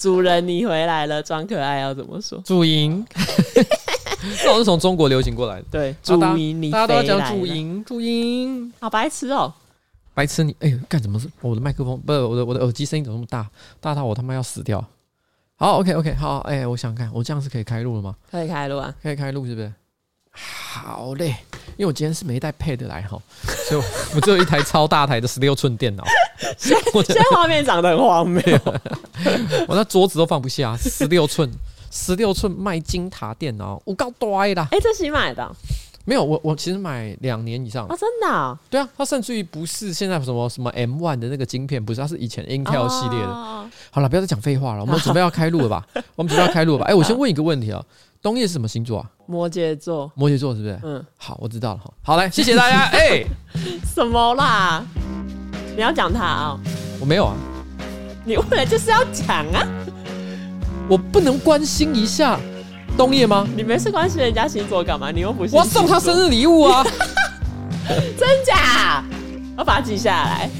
主人你回来了，装可爱要怎么说？注音，这是从中国流行过来的。对，注音你大家都要讲注音，注音，好白痴哦，白痴你，哎欸，干什么事？我的麦克风不是我的，我的耳机声音怎么那么大？大到我他妈要死掉。好，OK OK，好，哎、欸，我想看，我这样是可以开录了吗？可以开录啊，可以开录是不是？好嘞，因为我今天是没带 Pad 来哈，所以我只有一台超大台的十六寸电脑。现在画面长得很荒谬，我那桌子都放不下，十六寸，十六寸麦金塔电脑，我够大啦。哎、欸，这新买的？没有，我我其实买两年以上啊、哦，真的、哦？对啊，它甚至于不是现在什么什么 M One 的那个晶片，不是，它是以前 Intel 系列的。哦、好了，不要再讲废话了，我们准备要开录了吧？我们准备要开录了吧？哎、欸，我先问一个问题啊，东叶是什么星座啊？摩羯座。摩羯座是不是？嗯，好，我知道了。好，来，谢谢大家。哎、欸，什么啦？你要讲他啊、哦？我没有啊。你问了就是要讲啊。我不能关心一下？冬叶吗？你没事关心人家星座干嘛？你又不是我送他生日礼物啊！真假？我把它记下来。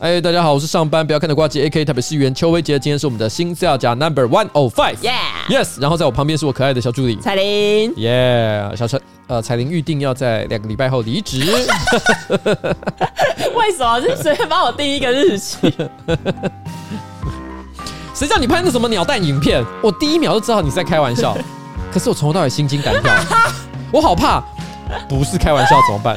哎，大家好，我是上班不要看的瓜吉 AK 台北市议员邱威杰。今天是我们的新资料夹 Number One Oh Five，Yeah，Yes。然后在我旁边是我可爱的小助理彩玲，Yeah，小陈呃，彩玲预定要在两个礼拜后离职。为什么？就随便帮我定一个日期。谁叫你拍那什么鸟蛋影片？我第一秒就知道你在开玩笑，可是我从头到尾心惊胆跳，我好怕，不是开玩笑怎么办？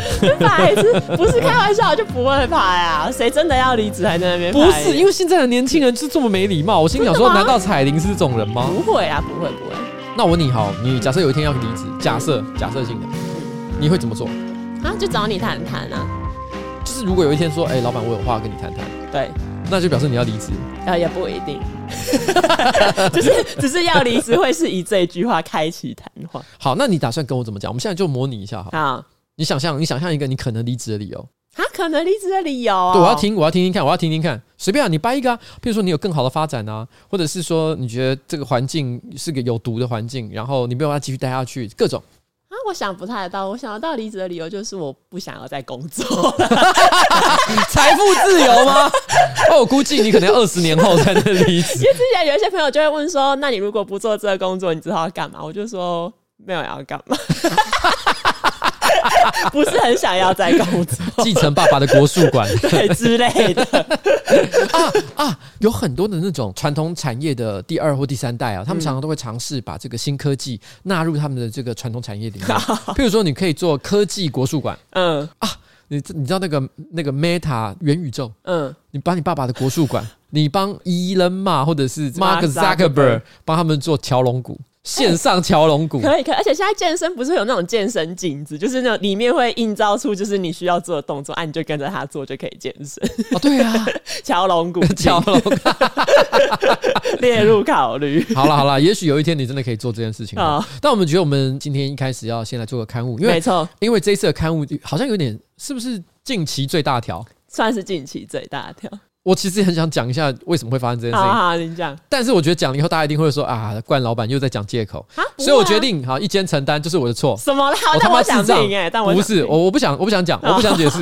不是开玩笑就不会拍啊？谁真的要离职还在那边？不是，因为现在的年轻人是这么没礼貌。我心想说，难道彩铃是这种人吗？不会啊，不会不会。那我问你好，你假设有一天要离职，假设假设性的，你会怎么做？啊，就找你谈谈啊。就是如果有一天说，哎、欸，老板，我有话跟你谈谈。对。那就表示你要离职，啊，也不一定，就是只是要离职，会是以这句话开启谈话。好，那你打算跟我怎么讲？我们现在就模拟一下好，好，你想象，你想象一个你可能离职的理由。啊，可能离职的理由、哦？对，我要听，我要听听看，我要听听看，随便啊，你掰一个啊。譬如说，你有更好的发展啊，或者是说，你觉得这个环境是个有毒的环境，然后你没有办法继续待下去，各种。啊，我想不太到，我想得到离职的理由就是我不想要再工作，财富自由吗？哦，我估计你可能要二十年后才能离职。因为之前有一些朋友就会问说，那你如果不做这个工作，你知道要干嘛？我就说没有要干嘛。不是很想要再工作，继承爸爸的国术馆。对之类的。啊啊，有很多的那种传统产业的第二或第三代啊，他们常常都会尝试把这个新科技纳入他们的这个传统产业里面。譬如说，你可以做科技国术馆，嗯。啊，你你知道那个那个 Meta 元宇宙，嗯，你把你爸爸的国术馆，你帮 Elon Musk 或者是 Mark Zuckerberg 帮他们做条龙鼓。线上桥龙鼓可以可以，而且现在健身不是有那种健身镜子，就是那种里面会映照出就是你需要做的动作，啊，你就跟着他做就可以健身。哦，对啊，桥龙骨，桥龙鼓 列入考虑。好了好了，也许有一天你真的可以做这件事情。啊，但我们觉得我们今天一开始要先来做个刊物，因为没错，因为这一次的刊物好像有点是不是近期最大条？算是近期最大条。我其实也很想讲一下为什么会发生这件事情。好，好，你讲。但是我觉得讲了以后，大家一定会说啊，冠老板又在讲借口。啊，所以我决定好一肩承担，就是我的错。什么啦？我他妈想听哎，但我不是，我我不想，我不想讲，我不想解释，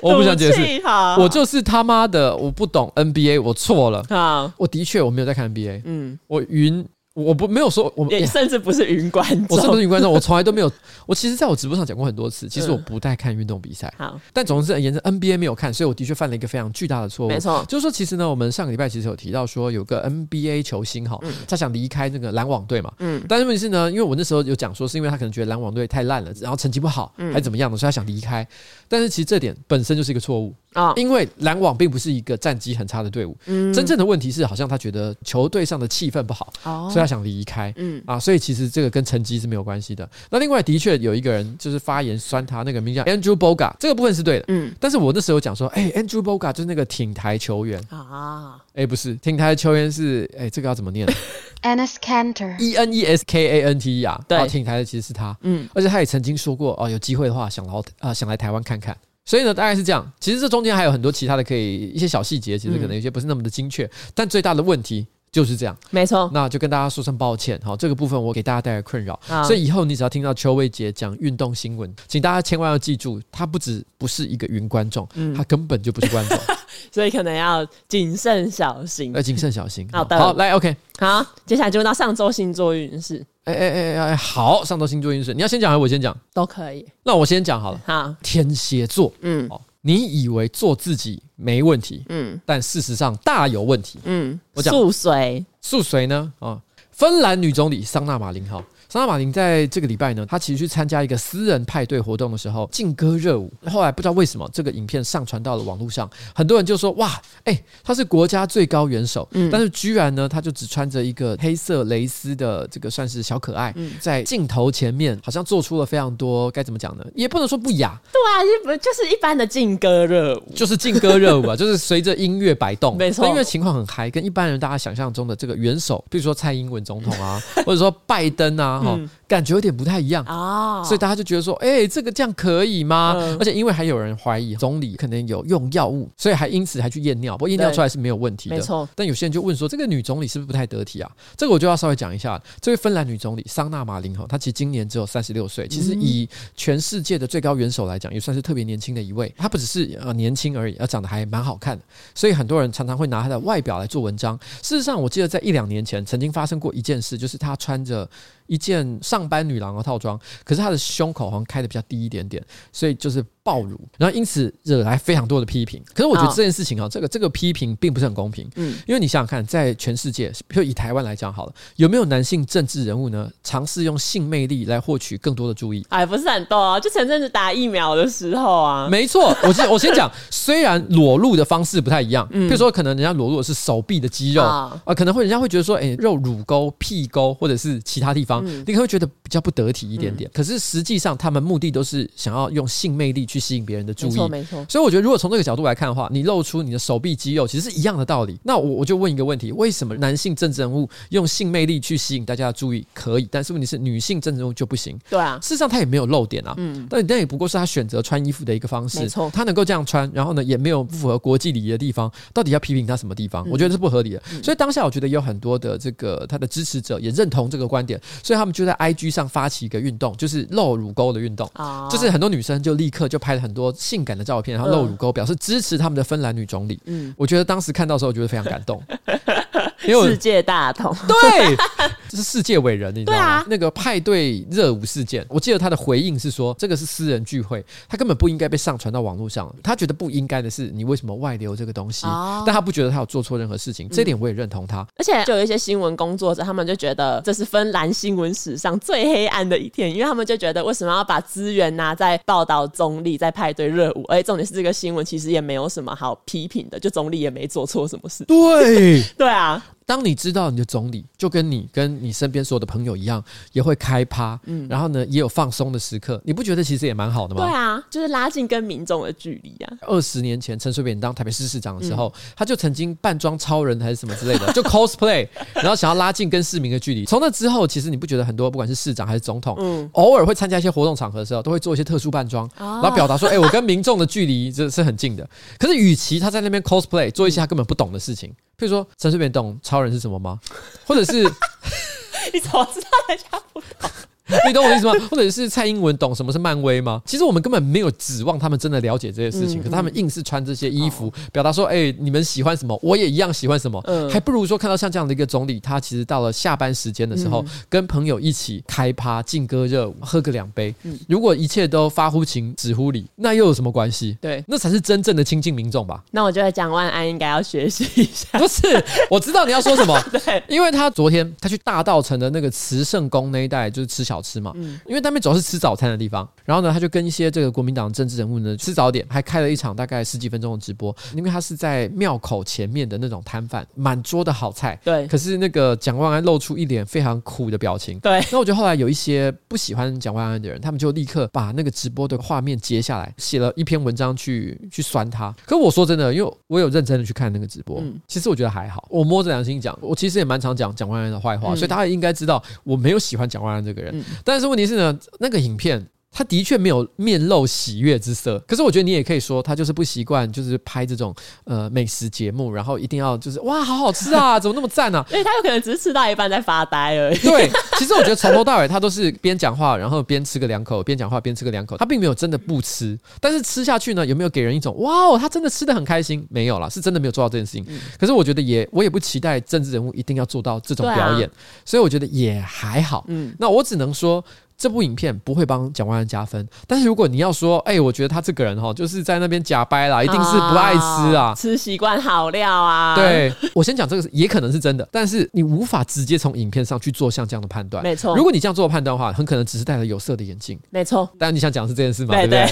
我不想解释。我就是他妈的，我不懂 NBA，我错了。好，我的确我没有在看 NBA。嗯，我晕。我不没有说，我也甚至不是云观众，我是不是云观众？我从来都没有。我其实在我直播上讲过很多次，其实我不太看运动比赛。好，但总之而言之，NBA 没有看，所以我的确犯了一个非常巨大的错误。没错，就是说，其实呢，我们上个礼拜其实有提到说，有个 NBA 球星哈，他想离开那个篮网队嘛。嗯。但是问题是呢，因为我那时候有讲说，是因为他可能觉得篮网队太烂了，然后成绩不好，还是怎么样的，所以他想离开。但是其实这点本身就是一个错误啊，因为篮网并不是一个战绩很差的队伍。嗯。真正的问题是，好像他觉得球队上的气氛不好，所以他想离开。嗯啊，所以其实这个跟成绩是没有关系的。那另外的确有一个人就是发言酸他，那个名叫 Andrew Bogut，这个部分是对的。嗯，但是我那时候讲说，哎，Andrew Bogut 就是那个挺台球员啊，哎，不是挺台球员是，哎，这个要怎么念？Enes Kanter，E N E S K A N T E 啊，对，挺台的其实是他。嗯，而且他也曾经说过，哦，有机会的话想来啊，想来台湾看看。所以呢，大概是这样。其实这中间还有很多其他的可以一些小细节，其实可能有些不是那么的精确，但最大的问题。就是这样，没错。那就跟大家说声抱歉，好，这个部分我给大家带来困扰。所以以后你只要听到邱威杰讲运动新闻，请大家千万要记住，他不止不是一个云观众，他根本就不是观众。所以可能要谨慎小心。要谨慎小心。好的，好来，OK，好，接下来就到上周星座运势。哎哎哎哎，好，上周星座运势，你要先讲还是我先讲？都可以。那我先讲好了。好，天蝎座，嗯，哦，你以为做自己没问题，嗯，但事实上大有问题，嗯，我讲素随，素随呢？啊，芬兰女总理桑娜马林，哈。桑娜马林在这个礼拜呢，他其实去参加一个私人派对活动的时候，劲歌热舞。后来不知道为什么，这个影片上传到了网络上，很多人就说：“哇，哎，他是国家最高元首，嗯，但是居然呢，他就只穿着一个黑色蕾丝的这个算是小可爱，嗯，在镜头前面好像做出了非常多该怎么讲呢？也不能说不雅，对啊，不就是一般的劲歌热舞，就是劲歌热舞啊，就是随着音乐摆动，没错，因为情况很嗨，跟一般人大家想象中的这个元首，比如说蔡英文总统啊，或者说拜登啊。嗯，感觉有点不太一样啊，所以大家就觉得说，哎，这个这样可以吗？而且因为还有人怀疑总理可能有用药物，所以还因此还去验尿，不过验尿出来是没有问题的，没错。但有些人就问说，这个女总理是不是不太得体啊？这个我就要稍微讲一下，这位芬兰女总理桑娜马林哈，她其实今年只有三十六岁，其实以全世界的最高元首来讲，也算是特别年轻的一位。她不只是呃年轻而已，而长得还蛮好看的，所以很多人常常会拿她的外表来做文章。事实上，我记得在一两年前曾经发生过一件事，就是她穿着。一件上班女郎的套装，可是她的胸口好像开的比较低一点点，所以就是。暴乳，然后因此惹来非常多的批评。可是我觉得这件事情啊，这个这个批评并不是很公平。嗯，因为你想想看，在全世界，比如以台湾来讲好了，有没有男性政治人物呢？尝试用性魅力来获取更多的注意？哎，不是很多啊，就前阵子打疫苗的时候啊。没错，我先我先讲，虽然裸露的方式不太一样，比如说可能人家裸露的是手臂的肌肉啊，可能会人家会觉得说，哎，肉乳沟、屁沟或者是其他地方，你可能会觉得比较不得体一点点。可是实际上，他们目的都是想要用性魅力去吸引别人的注意，没错，没错。所以我觉得，如果从这个角度来看的话，你露出你的手臂肌肉，其实是一样的道理。那我我就问一个问题：为什么男性政治人物用性魅力去吸引大家的注意可以，但是问题是女性政治人物就不行？对啊，事实上他也没有露点啊。嗯，但那也不过是他选择穿衣服的一个方式。没错，他能够这样穿，然后呢，也没有不符合国际礼仪的地方，到底要批评他什么地方？我觉得是不合理的。所以当下我觉得有很多的这个他的支持者也认同这个观点，所以他们就在 IG 上发起一个运动，就是露乳沟的运动啊，就是很多女生就立刻就拍了很多性。感的照片，然后露乳沟，表示支持他们的芬兰女总理。嗯，我觉得当时看到的时候，我觉得非常感动。世界大同，对，这是世界伟人，你知道吗？啊、那个派对热舞事件，我记得他的回应是说，这个是私人聚会，他根本不应该被上传到网络上。他觉得不应该的是，你为什么外流这个东西？哦、但他不觉得他有做错任何事情，这点我也认同他。嗯、而且就有一些新闻工作者，他们就觉得这是芬兰新闻史上最黑暗的一天，因为他们就觉得为什么要把资源拿在报道中立在派对热舞？而且重点是这个新闻其实也没有什么好批评的，就总理也没做错什么事。对，对啊。当你知道你的总理就跟你跟你身边所有的朋友一样，也会开趴，嗯，然后呢也有放松的时刻，你不觉得其实也蛮好的吗？对啊，就是拉近跟民众的距离啊。二十年前陈水扁当台北市市长的时候，嗯、他就曾经扮装超人还是什么之类的，就 cosplay，然后想要拉近跟市民的距离。从那之后，其实你不觉得很多不管是市长还是总统，嗯，偶尔会参加一些活动场合的时候，都会做一些特殊扮装，哦、然后表达说，哎、欸，我跟民众的距离这是很近的。可是，与其他在那边 cosplay 做一些他根本不懂的事情。譬如说，陈水扁懂超人是什么吗？或者是 你怎么知道人家不懂？你懂我意思吗？或者是蔡英文懂什么是漫威吗？其实我们根本没有指望他们真的了解这些事情，嗯、可是他们硬是穿这些衣服，嗯、表达说：“哎、欸，你们喜欢什么，我也一样喜欢什么。嗯”还不如说看到像这样的一个总理，他其实到了下班时间的时候，嗯、跟朋友一起开趴、劲歌热舞、喝个两杯。嗯、如果一切都发乎情、止乎礼，那又有什么关系？对，那才是真正的亲近民众吧。那我觉得蒋万安应该要学习一下。不是，我知道你要说什么。对，因为他昨天他去大道城的那个慈圣宫那一带，就是吃小吃嘛。嗯。因为他们主要是吃早餐的地方，然后呢，他就跟一些这个国民党政治人物呢吃早点，还开了一场大概十几分钟的直播。因为他是在庙口前面的那种摊贩，满桌的好菜。对。可是那个蒋万安露出一脸非常苦的表情。对。那我觉得后来有一些不喜欢蒋万安的人，他们就立刻把那个直播的画面截下来，写了一篇文章去去酸他。可我说真的，因为我有认真的去看那个直播，嗯、其实我觉得还好。我摸着良心讲，我其实也蛮常讲蒋万安的坏话，嗯、所以大家也应该知道我没有喜欢蒋万安这个人。嗯、但是问题是呢。那个影片他的确没有面露喜悦之色。可是我觉得你也可以说，他就是不习惯，就是拍这种呃美食节目，然后一定要就是哇，好好吃啊，怎么那么赞啊？因为他有可能只是吃到一半在发呆而已。对，其实我觉得从头到尾他都是边讲话，然后边吃个两口，边讲话边吃个两口，他并没有真的不吃。但是吃下去呢，有没有给人一种哇哦，他真的吃的很开心？没有啦，是真的没有做到这件事情。嗯、可是我觉得也，我也不期待政治人物一定要做到这种表演，啊、所以我觉得也还好。嗯，那我只能说。这部影片不会帮蒋万安加分，但是如果你要说，哎，我觉得他这个人哈，就是在那边假掰啦，一定是不爱吃啊，吃习惯好料啊。对，我先讲这个也可能是真的，但是你无法直接从影片上去做像这样的判断。没错，如果你这样做判断的话，很可能只是戴了有色的眼镜。没错，但你想讲的是这件事吗？对不对？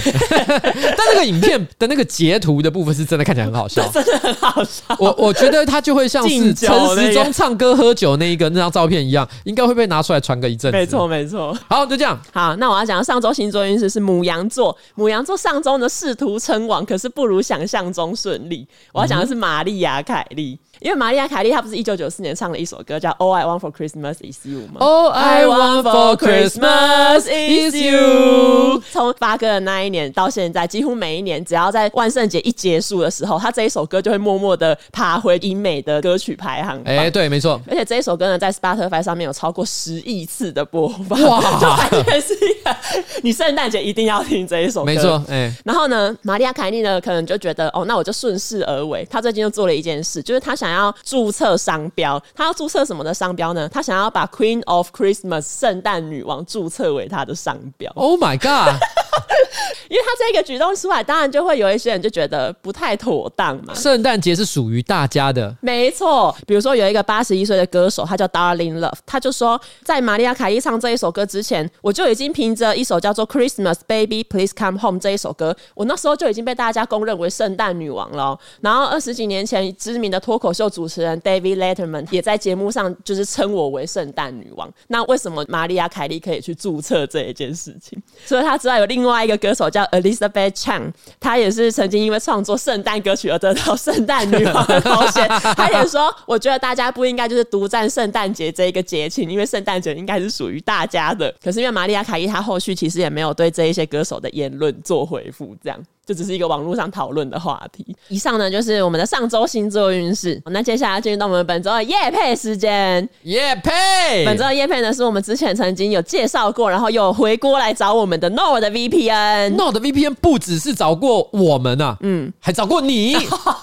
但那个影片的那个截图的部分是真的看起来很好笑，真的很好笑。我我觉得他就会像是陈时中唱歌喝酒那一个那张照片一样，应该会被拿出来传个一阵子。没错，没错。好，就这样。好，那我要。讲的上周星座运势是母羊座，母羊座上周呢试图称王，可是不如想象中顺利。我要讲的是玛丽亚凯莉。因为玛丽亚·凯莉她不是一九九四年唱了一首歌叫《All I Want for Christmas Is You》吗？All I Want for Christmas Is You。从发歌的那一年到现在，几乎每一年只要在万圣节一结束的时候，他这一首歌就会默默的爬回英美的歌曲排行榜。哎，对，没错。而且这一首歌呢，在 Spotify 上面有超过十亿次的播放。哇，就完全是一个你圣诞节一定要听这一首歌。没错，哎。然后呢，玛丽亚·凯莉呢，可能就觉得哦，那我就顺势而为。她最近又做了一件事，就是她想想。要注册商标，他要注册什么的商标呢？他想要把 Queen of Christmas 圣诞女王注册为他的商标。Oh my god！因为他这个举动出来，当然就会有一些人就觉得不太妥当嘛。圣诞节是属于大家的，没错。比如说有一个八十一岁的歌手，他叫 Darling Love，他就说，在玛利亚凯莉唱这一首歌之前，我就已经凭着一首叫做 Christmas Baby Please Come Home 这一首歌，我那时候就已经被大家公认为圣诞女王了。然后二十几年前，知名的脱口秀主持人 David Letterman 也在节目上就是称我为圣诞女王。那为什么玛利亚凯莉可以去注册这一件事情？所以他知道，有另外一个歌手叫 Elizabeth Chang，她也是曾经因为创作圣诞歌曲而得到圣诞女王的头衔。她也说：“我觉得大家不应该就是独占圣诞节这一个节庆，因为圣诞节应该是属于大家的。”可是因为玛利亚凯莉她后续其实也没有对这一些歌手的言论做回复，这样。这只是一个网络上讨论的话题。以上呢，就是我们的上周星座运势。那接下来进入到我们本周的夜配时间。夜配，本周的夜配呢，是我们之前曾经有介绍过，然后又回锅来找我们的 NordVPN。NordVPN 不只是找过我们啊，嗯，还找过你，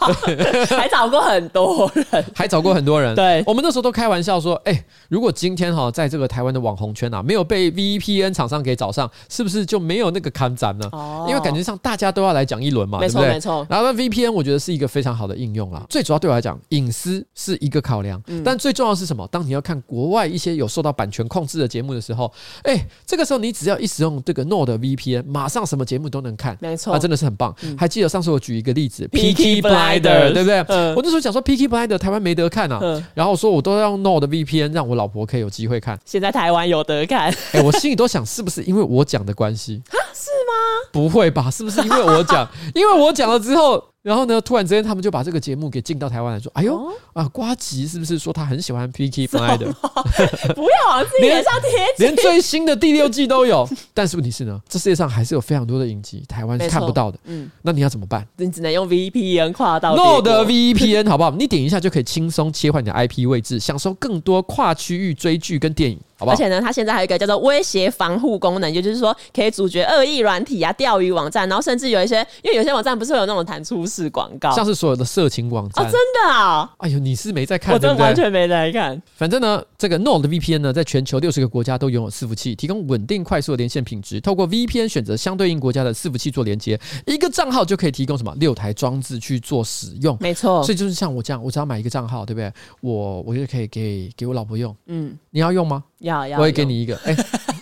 还找过很多人，还找过很多人。对，我们那时候都开玩笑说，哎，如果今天哈，在这个台湾的网红圈啊，没有被 VPN 厂商给找上，是不是就没有那个看展呢？哦，因为感觉上大家都要。来讲一轮嘛，没错没错。然后 VPN 我觉得是一个非常好的应用啦。最主要对我来讲，隐私是一个考量，但最重要是什么？当你要看国外一些有受到版权控制的节目的时候，哎，这个时候你只要一使用这个 NordVPN，马上什么节目都能看，没错，啊，真的是很棒。还记得上次我举一个例子，Peaky Blinders，对不对？我那时候讲说 Peaky Blinders 台湾没得看啊，然后说我都要用 NordVPN，让我老婆可以有机会看。现在台湾有得看，哎，我心里都想，是不是因为我讲的关系？是吗？不会吧？是不是因为我讲？因为我讲了之后，然后呢，突然之间他们就把这个节目给进到台湾来说：“哎呦、哦、啊，瓜吉是不是说他很喜欢 Peaky Blinders？不要往自己脸上贴，连最新的第六季都有。但是问题是呢，这世界上还是有非常多的影集，台湾是看不到的。嗯，那你要怎么办？你只能用 VPN 跨到 NordVPN 好不好？你点一下就可以轻松切换你的 IP 位置，享受更多跨区域追剧跟电影。好不好？而且呢，它现在还有一个叫做威胁防护功能，也就是说可以阻绝恶意软体啊、钓鱼网站，然后甚至有一些，因为有些网站不是会有那种弹出式广告，像是所有的色情网站哦，真的啊！哎呦，你是没在看，我真的完全没在看。反正呢，这个 NordVPN 呢，在全球六十个国家都拥有伺服器，提供稳定快速的连线品质。透过 VPN 选择相对应国家的伺服器做连接，一个账号就可以提供什么六台装置去做使用。没错，所以就是像我这样，我只要买一个账号，对不对？我我就可以给给我老婆用。嗯，你要用吗？要要，我也给你一个。哎，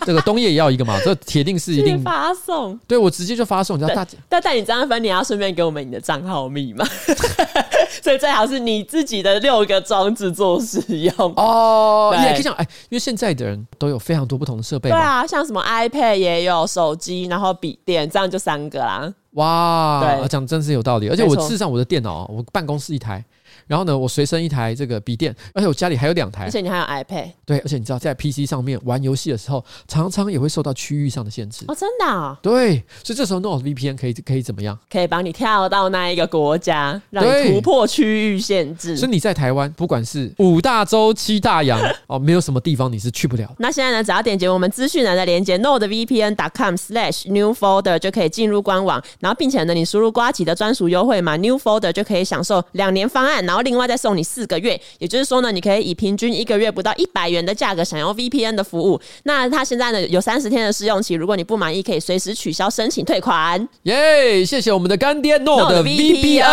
这个东叶也要一个嘛？这铁定是一定发送。对，我直接就发送。你知道大姐，但但你这样分，你要顺便给我们你的账号密码。所以最好是你自己的六个装置做使用哦。你也可以讲，哎，因为现在的人都有非常多不同的设备。对啊，像什么 iPad 也有，手机，然后笔电，这样就三个啦。哇，对，讲真是有道理。而且我事实上我的电脑，我办公室一台。然后呢，我随身一台这个笔电，而且我家里还有两台，而且你还有 iPad。对，而且你知道，在 PC 上面玩游戏的时候，常常也会受到区域上的限制。哦，真的、哦？对，所以这时候 NordVPN 可以可以怎么样？可以帮你跳到那一个国家，让你突破区域限制。所以你在台湾，不管是五大洲七大洋 哦，没有什么地方你是去不了。那现在呢，只要点击我们资讯栏的连接 Node VPN.com/slash/new folder 就可以进入官网，然后并且呢，你输入瓜吉的专属优惠码 newfolder 就可以享受两年方案，然后另外再送你四个月。也就是说呢，你可以以平均一个月不到一百元的价格享用 VPN 的服务。那它现在呢有三十天的试用期，如果你不满意，可以随时取消申请退款。耶谢谢我们的干爹 NordVPN。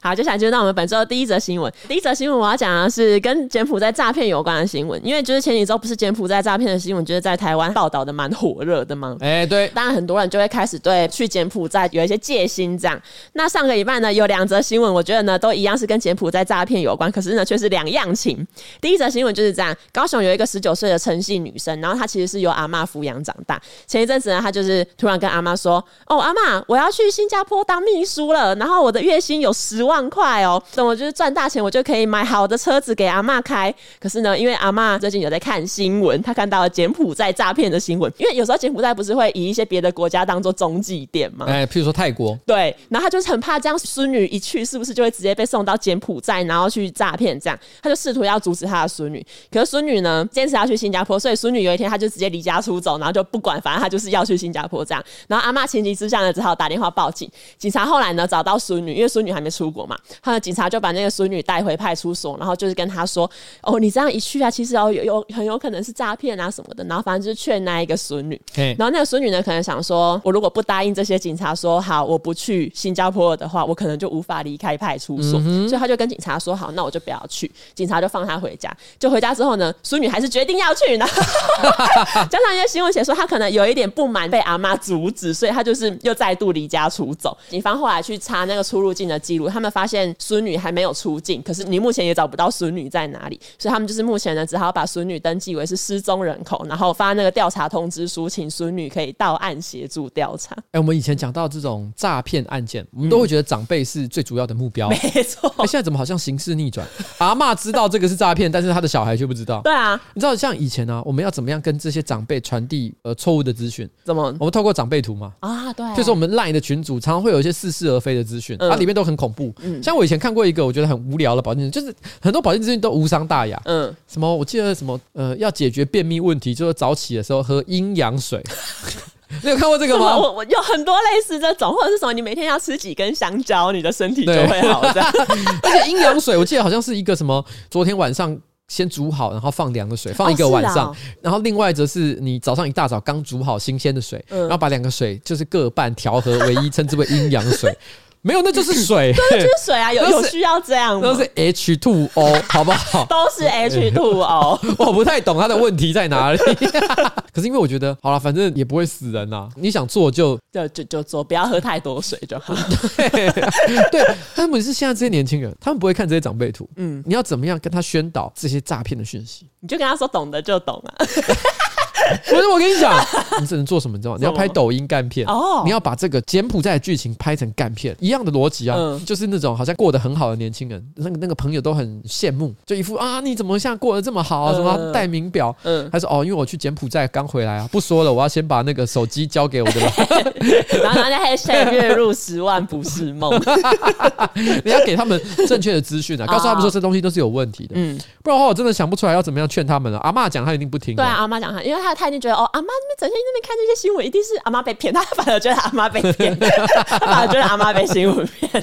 好，接下来就到我们本周的第一则新闻。第一则新闻我要讲的是跟柬埔寨诈骗有关的新闻，因为就是前几周不是柬埔寨诈骗的新闻，就是在台湾报道的蛮火热的嘛？哎、欸，对，当然很多人就会开始对去柬埔寨有一些戒心。这样，那上个礼拜呢，有两则新闻，我觉得呢都一样是跟柬埔寨诈骗有关，可是呢却是两样情。第一则新闻就是这样：高雄有一个十九岁的陈姓女生，然后她其实是由阿嬷抚养长大。前一阵子呢，她就是突然跟阿嬷说：“哦，阿嬷，我要去新加坡当秘书了，然后我的月薪有十万块哦。”等我就是赚大钱，我就可以买好的车子给阿妈开。可是呢，因为阿妈最近有在看新闻，她看到了柬埔寨诈骗的新闻。因为有时候柬埔寨不是会以一些别的国家当做中继点吗？哎，譬如说泰国。对，然后她就是很怕这样，孙女一去是不是就会直接被送到柬埔寨，然后去诈骗？这样，她就试图要阻止她的孙女。可是孙女呢，坚持要去新加坡，所以孙女有一天她就直接离家出走，然后就不管，反正她就是要去新加坡这样。然后阿妈情急之下呢，只好打电话报警。警察后来呢找到孙女，因为孙女还没出国嘛，他的警察。就把那个孙女带回派出所，然后就是跟他说：“哦，你这样一去啊，其实哦有有很有可能是诈骗啊什么的。”然后反正就是劝那一个孙女。然后那个孙女呢，可能想说：“我如果不答应这些警察说好，我不去新加坡的话，我可能就无法离开派出所。Mm hmm. 所以他就跟警察说：“好，那我就不要去。”警察就放他回家。就回家之后呢，孙女还是决定要去呢。加上一些新闻写说，他可能有一点不满被阿妈阻止，所以他就是又再度离家出走。警方后来去查那个出入境的记录，他们发现孙女还没有出境，可是你目前也找不到孙女在哪里，所以他们就是目前呢，只好把孙女登记为是失踪人口，然后发那个调查通知书，请孙女可以到案协助调查。哎、欸，我们以前讲到这种诈骗案件，我们都会觉得长辈是最主要的目标，没错。哎，现在怎么好像形势逆转？阿嬷知道这个是诈骗，但是他的小孩却不知道。对啊，你知道像以前呢、啊，我们要怎么样跟这些长辈传递呃错误的资讯？怎么？我们透过长辈图嘛。啊，对。就是我们 LINE 的群组常常会有一些似是而非的资讯，它、嗯啊、里面都很恐怖。嗯，像我以前看过一个我觉得很无聊的保健，就是很多保健资讯都无伤大雅。嗯，什么？我记得什么？呃，要解决便秘问题，就是早起的时候喝阴阳水。你有看过这个吗？我我有很多类似这种，或者是什么？你每天要吃几根香蕉，你的身体就会好。的。而且阴阳水，我记得好像是一个什么？昨天晚上先煮好，然后放凉的水，放一个晚上。哦哦、然后另外则是你早上一大早刚煮好新鲜的水，嗯、然后把两个水就是各半调和为一，称之为阴阳水。没有，那就是水，对，就是水啊，有有需要这样吗？都是 H two O，好不好？都是 H two O，我不太懂他的问题在哪里。可是因为我觉得，好了，反正也不会死人呐。你想做就就就就做，不要喝太多水就好。对，对。但是是现在这些年轻人，他们不会看这些长辈图。嗯，你要怎么样跟他宣导这些诈骗的讯息？你就跟他说，懂的就懂啊。不是我跟你讲，你只能做什么？你知道吗？你要拍抖音干片哦，你要把这个柬埔寨的剧情拍成干片，一样的逻辑啊，嗯、就是那种好像过得很好的年轻人，那个那个朋友都很羡慕，就一副啊，你怎么现在过得这么好啊？什么戴名表？嗯，他说哦，因为我去柬埔寨刚回来啊，不说了，我要先把那个手机交给我的。人家还写月入十万不是梦，你要给他们正确的资讯啊，告诉他们说这东西都是有问题的，嗯，不然的话我真的想不出来要怎么样劝他们了。阿妈讲他一定不听，对啊，阿妈讲他，因为他。他一定觉得哦，阿妈那边整天那边看这些新闻，一定是阿妈被骗。他反而觉得阿妈被骗，他反而觉得阿妈被新闻骗。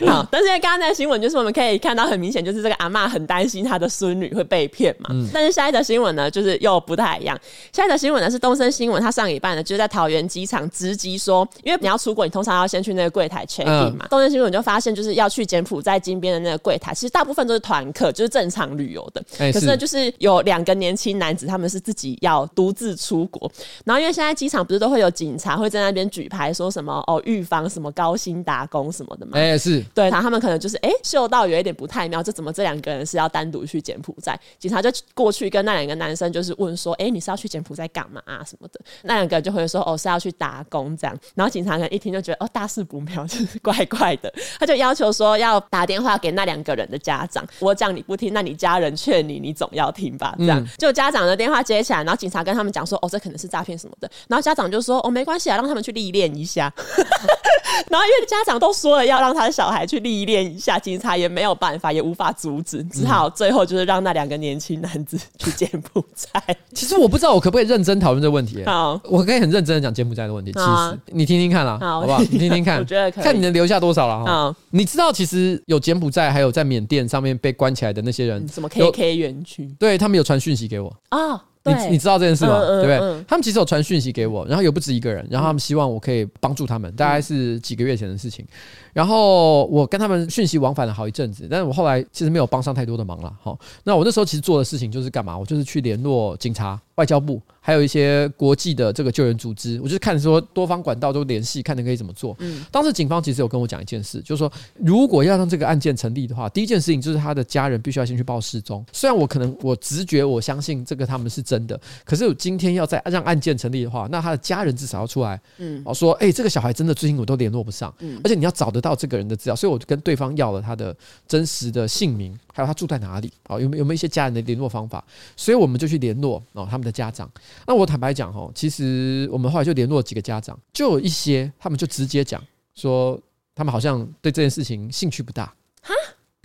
好，但是因为刚刚那个新闻，就是我们可以看到很明显，就是这个阿妈很担心她的孙女会被骗嘛。嗯、但是下一则新闻呢，就是又不太一样。下一则新闻呢是东森新闻，他上礼拜呢就是在桃园机场直击说，因为你要出国，你通常要先去那个柜台 check in 嘛。嗯、东森新闻就发现，就是要去柬埔寨金边的那个柜台，其实大部分都是团客，就是正常旅游的。欸、可是呢，就是有两个年轻男子，他们是。自己要独自出国。然后因为现在机场不是都会有警察会在那边举牌说什么哦，预防什么高薪打工什么的嘛？哎、欸，是对，然后他们可能就是哎，嗅到有一点不太妙，这怎么这两个人是要单独去柬埔寨？警察就过去跟那两个男生就是问说，哎，你是要去柬埔寨干嘛啊什么的？那两个人就会说，哦，是要去打工这样。然后警察可能一听就觉得，哦，大事不妙，就是怪怪的，他就要求说要打电话给那两个人的家长。我讲你不听，那你家人劝你，你总要听吧？这样、嗯、就家长的电话接起来，然后警察跟他们讲说，哦，这可能是诈骗什么的。然后家长就说，哦，没关系啊，让他们去历练一下。然后因为家长都说了要让他的小孩去历练一下，警察也没有办法，也无法阻止，只好最后就是让那两个年轻男子去柬埔寨。其实我不知道我可不可以认真讨论这个问题。好，我可以很认真的讲柬埔寨的问题。其实你听听看啦，好不好？你听听看，我觉得可以，看你能留下多少了哈。你知道其实有柬埔寨，还有在缅甸上面被关起来的那些人，什么 KK 园区？对，他们有传讯息给我啊。你你知道这件事吗？嗯嗯嗯、对不对？他们其实有传讯息给我，然后有不止一个人，然后他们希望我可以帮助他们，大概是几个月前的事情。然后我跟他们讯息往返了好一阵子，但是我后来其实没有帮上太多的忙了。好，那我那时候其实做的事情就是干嘛？我就是去联络警察、外交部，还有一些国际的这个救援组织。我就是看说多方管道都联系，看能可以怎么做。嗯，当时警方其实有跟我讲一件事，就是说如果要让这个案件成立的话，第一件事情就是他的家人必须要先去报失踪。虽然我可能我直觉我相信这个他们是真的，可是我今天要再让案件成立的话，那他的家人至少要出来，嗯，哦说，哎，这个小孩真的最近我都联络不上，嗯，而且你要找得到这个人的资料。所以我就跟对方要了他的真实的姓名，还有他住在哪里，好，有没有有没有一些家人的联络方法？所以我们就去联络哦他们的家长。那我坦白讲哦，其实我们后来就联络了几个家长，就有一些他们就直接讲说，他们好像对这件事情兴趣不大哈。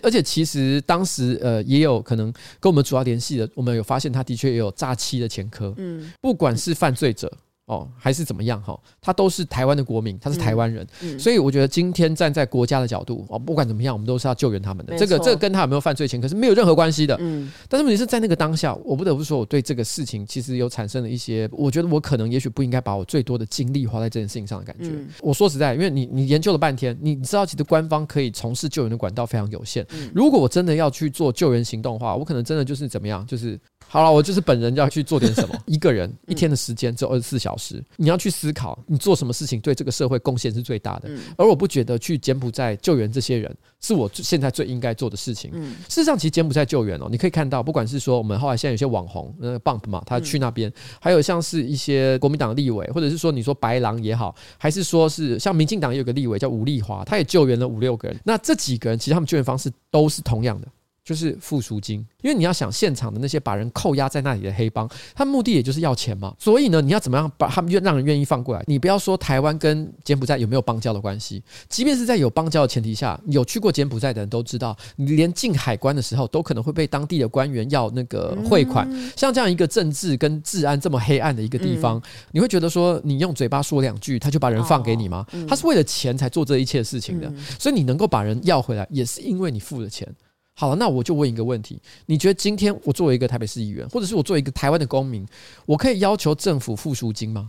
而且其实当时呃也有可能跟我们主要联系的，我们有发现他的确也有诈欺的前科，嗯，不管是犯罪者。哦，还是怎么样哈？他都是台湾的国民，他是台湾人，嗯嗯、所以我觉得今天站在国家的角度哦，不管怎么样，我们都是要救援他们的。这个这个跟他有没有犯罪前科是没有任何关系的。嗯，但是问题是在那个当下，我不得不说，我对这个事情其实有产生了一些，我觉得我可能也许不应该把我最多的精力花在这件事情上的感觉。嗯、我说实在，因为你你研究了半天，你知道其实官方可以从事救援的管道非常有限。嗯、如果我真的要去做救援行动的话，我可能真的就是怎么样，就是。好了，我就是本人要去做点什么。一个人一天的时间只有二十四小时，你要去思考你做什么事情对这个社会贡献是最大的。而我不觉得去柬埔寨救援这些人是我现在最应该做的事情。事实上，其实柬埔寨救援哦，你可以看到，不管是说我们后来现在有些网红，那个 Bump 嘛，他去那边，还有像是一些国民党立委，或者是说你说白狼也好，还是说是像民进党也有个立委叫吴丽华，他也救援了五六个人。那这几个人其实他们救援方式都是同样的。就是付赎金，因为你要想现场的那些把人扣押在那里的黑帮，他目的也就是要钱嘛。所以呢，你要怎么样把他们愿让人愿意放过来？你不要说台湾跟柬埔寨有没有邦交的关系，即便是在有邦交的前提下，有去过柬埔寨的人都知道，你连进海关的时候都可能会被当地的官员要那个汇款。像这样一个政治跟治安这么黑暗的一个地方，你会觉得说你用嘴巴说两句，他就把人放给你吗？他是为了钱才做这一切事情的，所以你能够把人要回来，也是因为你付了钱。好了，那我就问一个问题：你觉得今天我作为一个台北市议员，或者是我作为一个台湾的公民，我可以要求政府付赎金吗？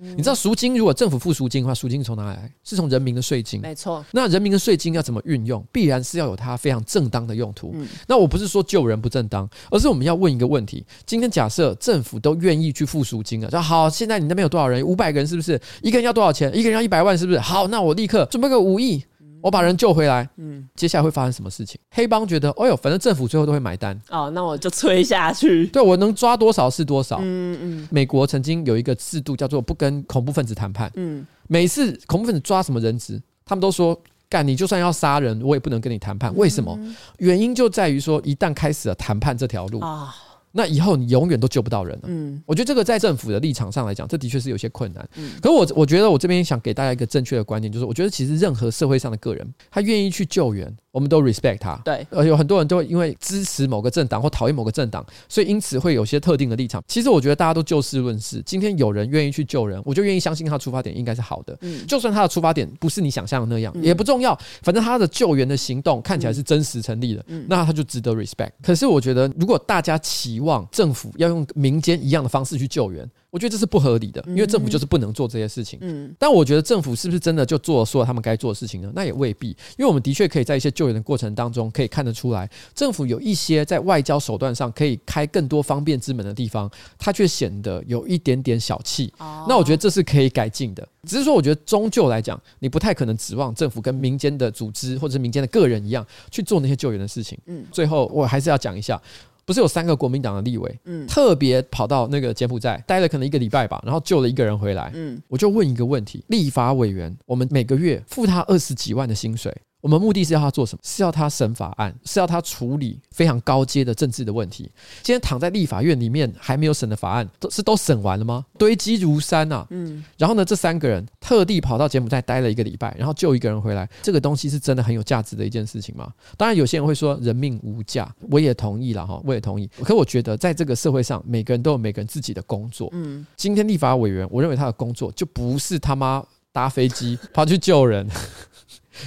你知道赎金如果政府付赎金的话，赎金从哪里来？是从人民的税金。没错。那人民的税金要怎么运用？必然是要有它非常正当的用途。那我不是说救人不正当，而是我们要问一个问题：今天假设政府都愿意去付赎金了，说好，现在你那边有多少人？五百个人是不是？一个人要多少钱？一个人要一百万是不是？好，那我立刻准备个五亿。我把人救回来，嗯，接下来会发生什么事情？黑帮觉得，哎呦，反正政府最后都会买单，哦，那我就催下去。对，我能抓多少是多少。嗯嗯。美国曾经有一个制度叫做不跟恐怖分子谈判，嗯，每次恐怖分子抓什么人质，他们都说，干，你就算要杀人，我也不能跟你谈判。为什么？原因就在于说，一旦开始了谈判这条路啊。那以后你永远都救不到人了。嗯，我觉得这个在政府的立场上来讲，这的确是有些困难。嗯，可是我我觉得我这边想给大家一个正确的观念，就是我觉得其实任何社会上的个人，他愿意去救援。我们都 respect 他，对，呃，有很多人都会因为支持某个政党或讨厌某个政党，所以因此会有些特定的立场。其实我觉得大家都就事论事。今天有人愿意去救人，我就愿意相信他的出发点应该是好的。嗯，就算他的出发点不是你想象的那样，嗯、也不重要。反正他的救援的行动看起来是真实成立的，嗯，那他就值得 respect。可是我觉得，如果大家期望政府要用民间一样的方式去救援，我我觉得这是不合理的，因为政府就是不能做这些事情。嗯，但我觉得政府是不是真的就做了所有他们该做的事情呢？那也未必，因为我们的确可以在一些救援的过程当中可以看得出来，政府有一些在外交手段上可以开更多方便之门的地方，它却显得有一点点小气。哦那我觉得这是可以改进的。只是说，我觉得终究来讲，你不太可能指望政府跟民间的组织或者是民间的个人一样去做那些救援的事情。嗯，最后我还是要讲一下，不是有三个国民党的立委，嗯，特别跑到那个柬埔寨待了可能一个礼拜吧，然后救了一个人回来。嗯，我就问一个问题：立法委员，我们每个月付他二十几万的薪水。我们目的是要他做什么？是要他审法案，是要他处理非常高阶的政治的问题。今天躺在立法院里面还没有审的法案，都是都审完了吗？堆积如山啊！嗯，然后呢，这三个人特地跑到柬埔寨待了一个礼拜，然后救一个人回来，这个东西是真的很有价值的一件事情吗？当然，有些人会说人命无价，我也同意了哈，我也同意。可我觉得在这个社会上，每个人都有每个人自己的工作。嗯，今天立法委员，我认为他的工作就不是他妈搭飞机跑去救人。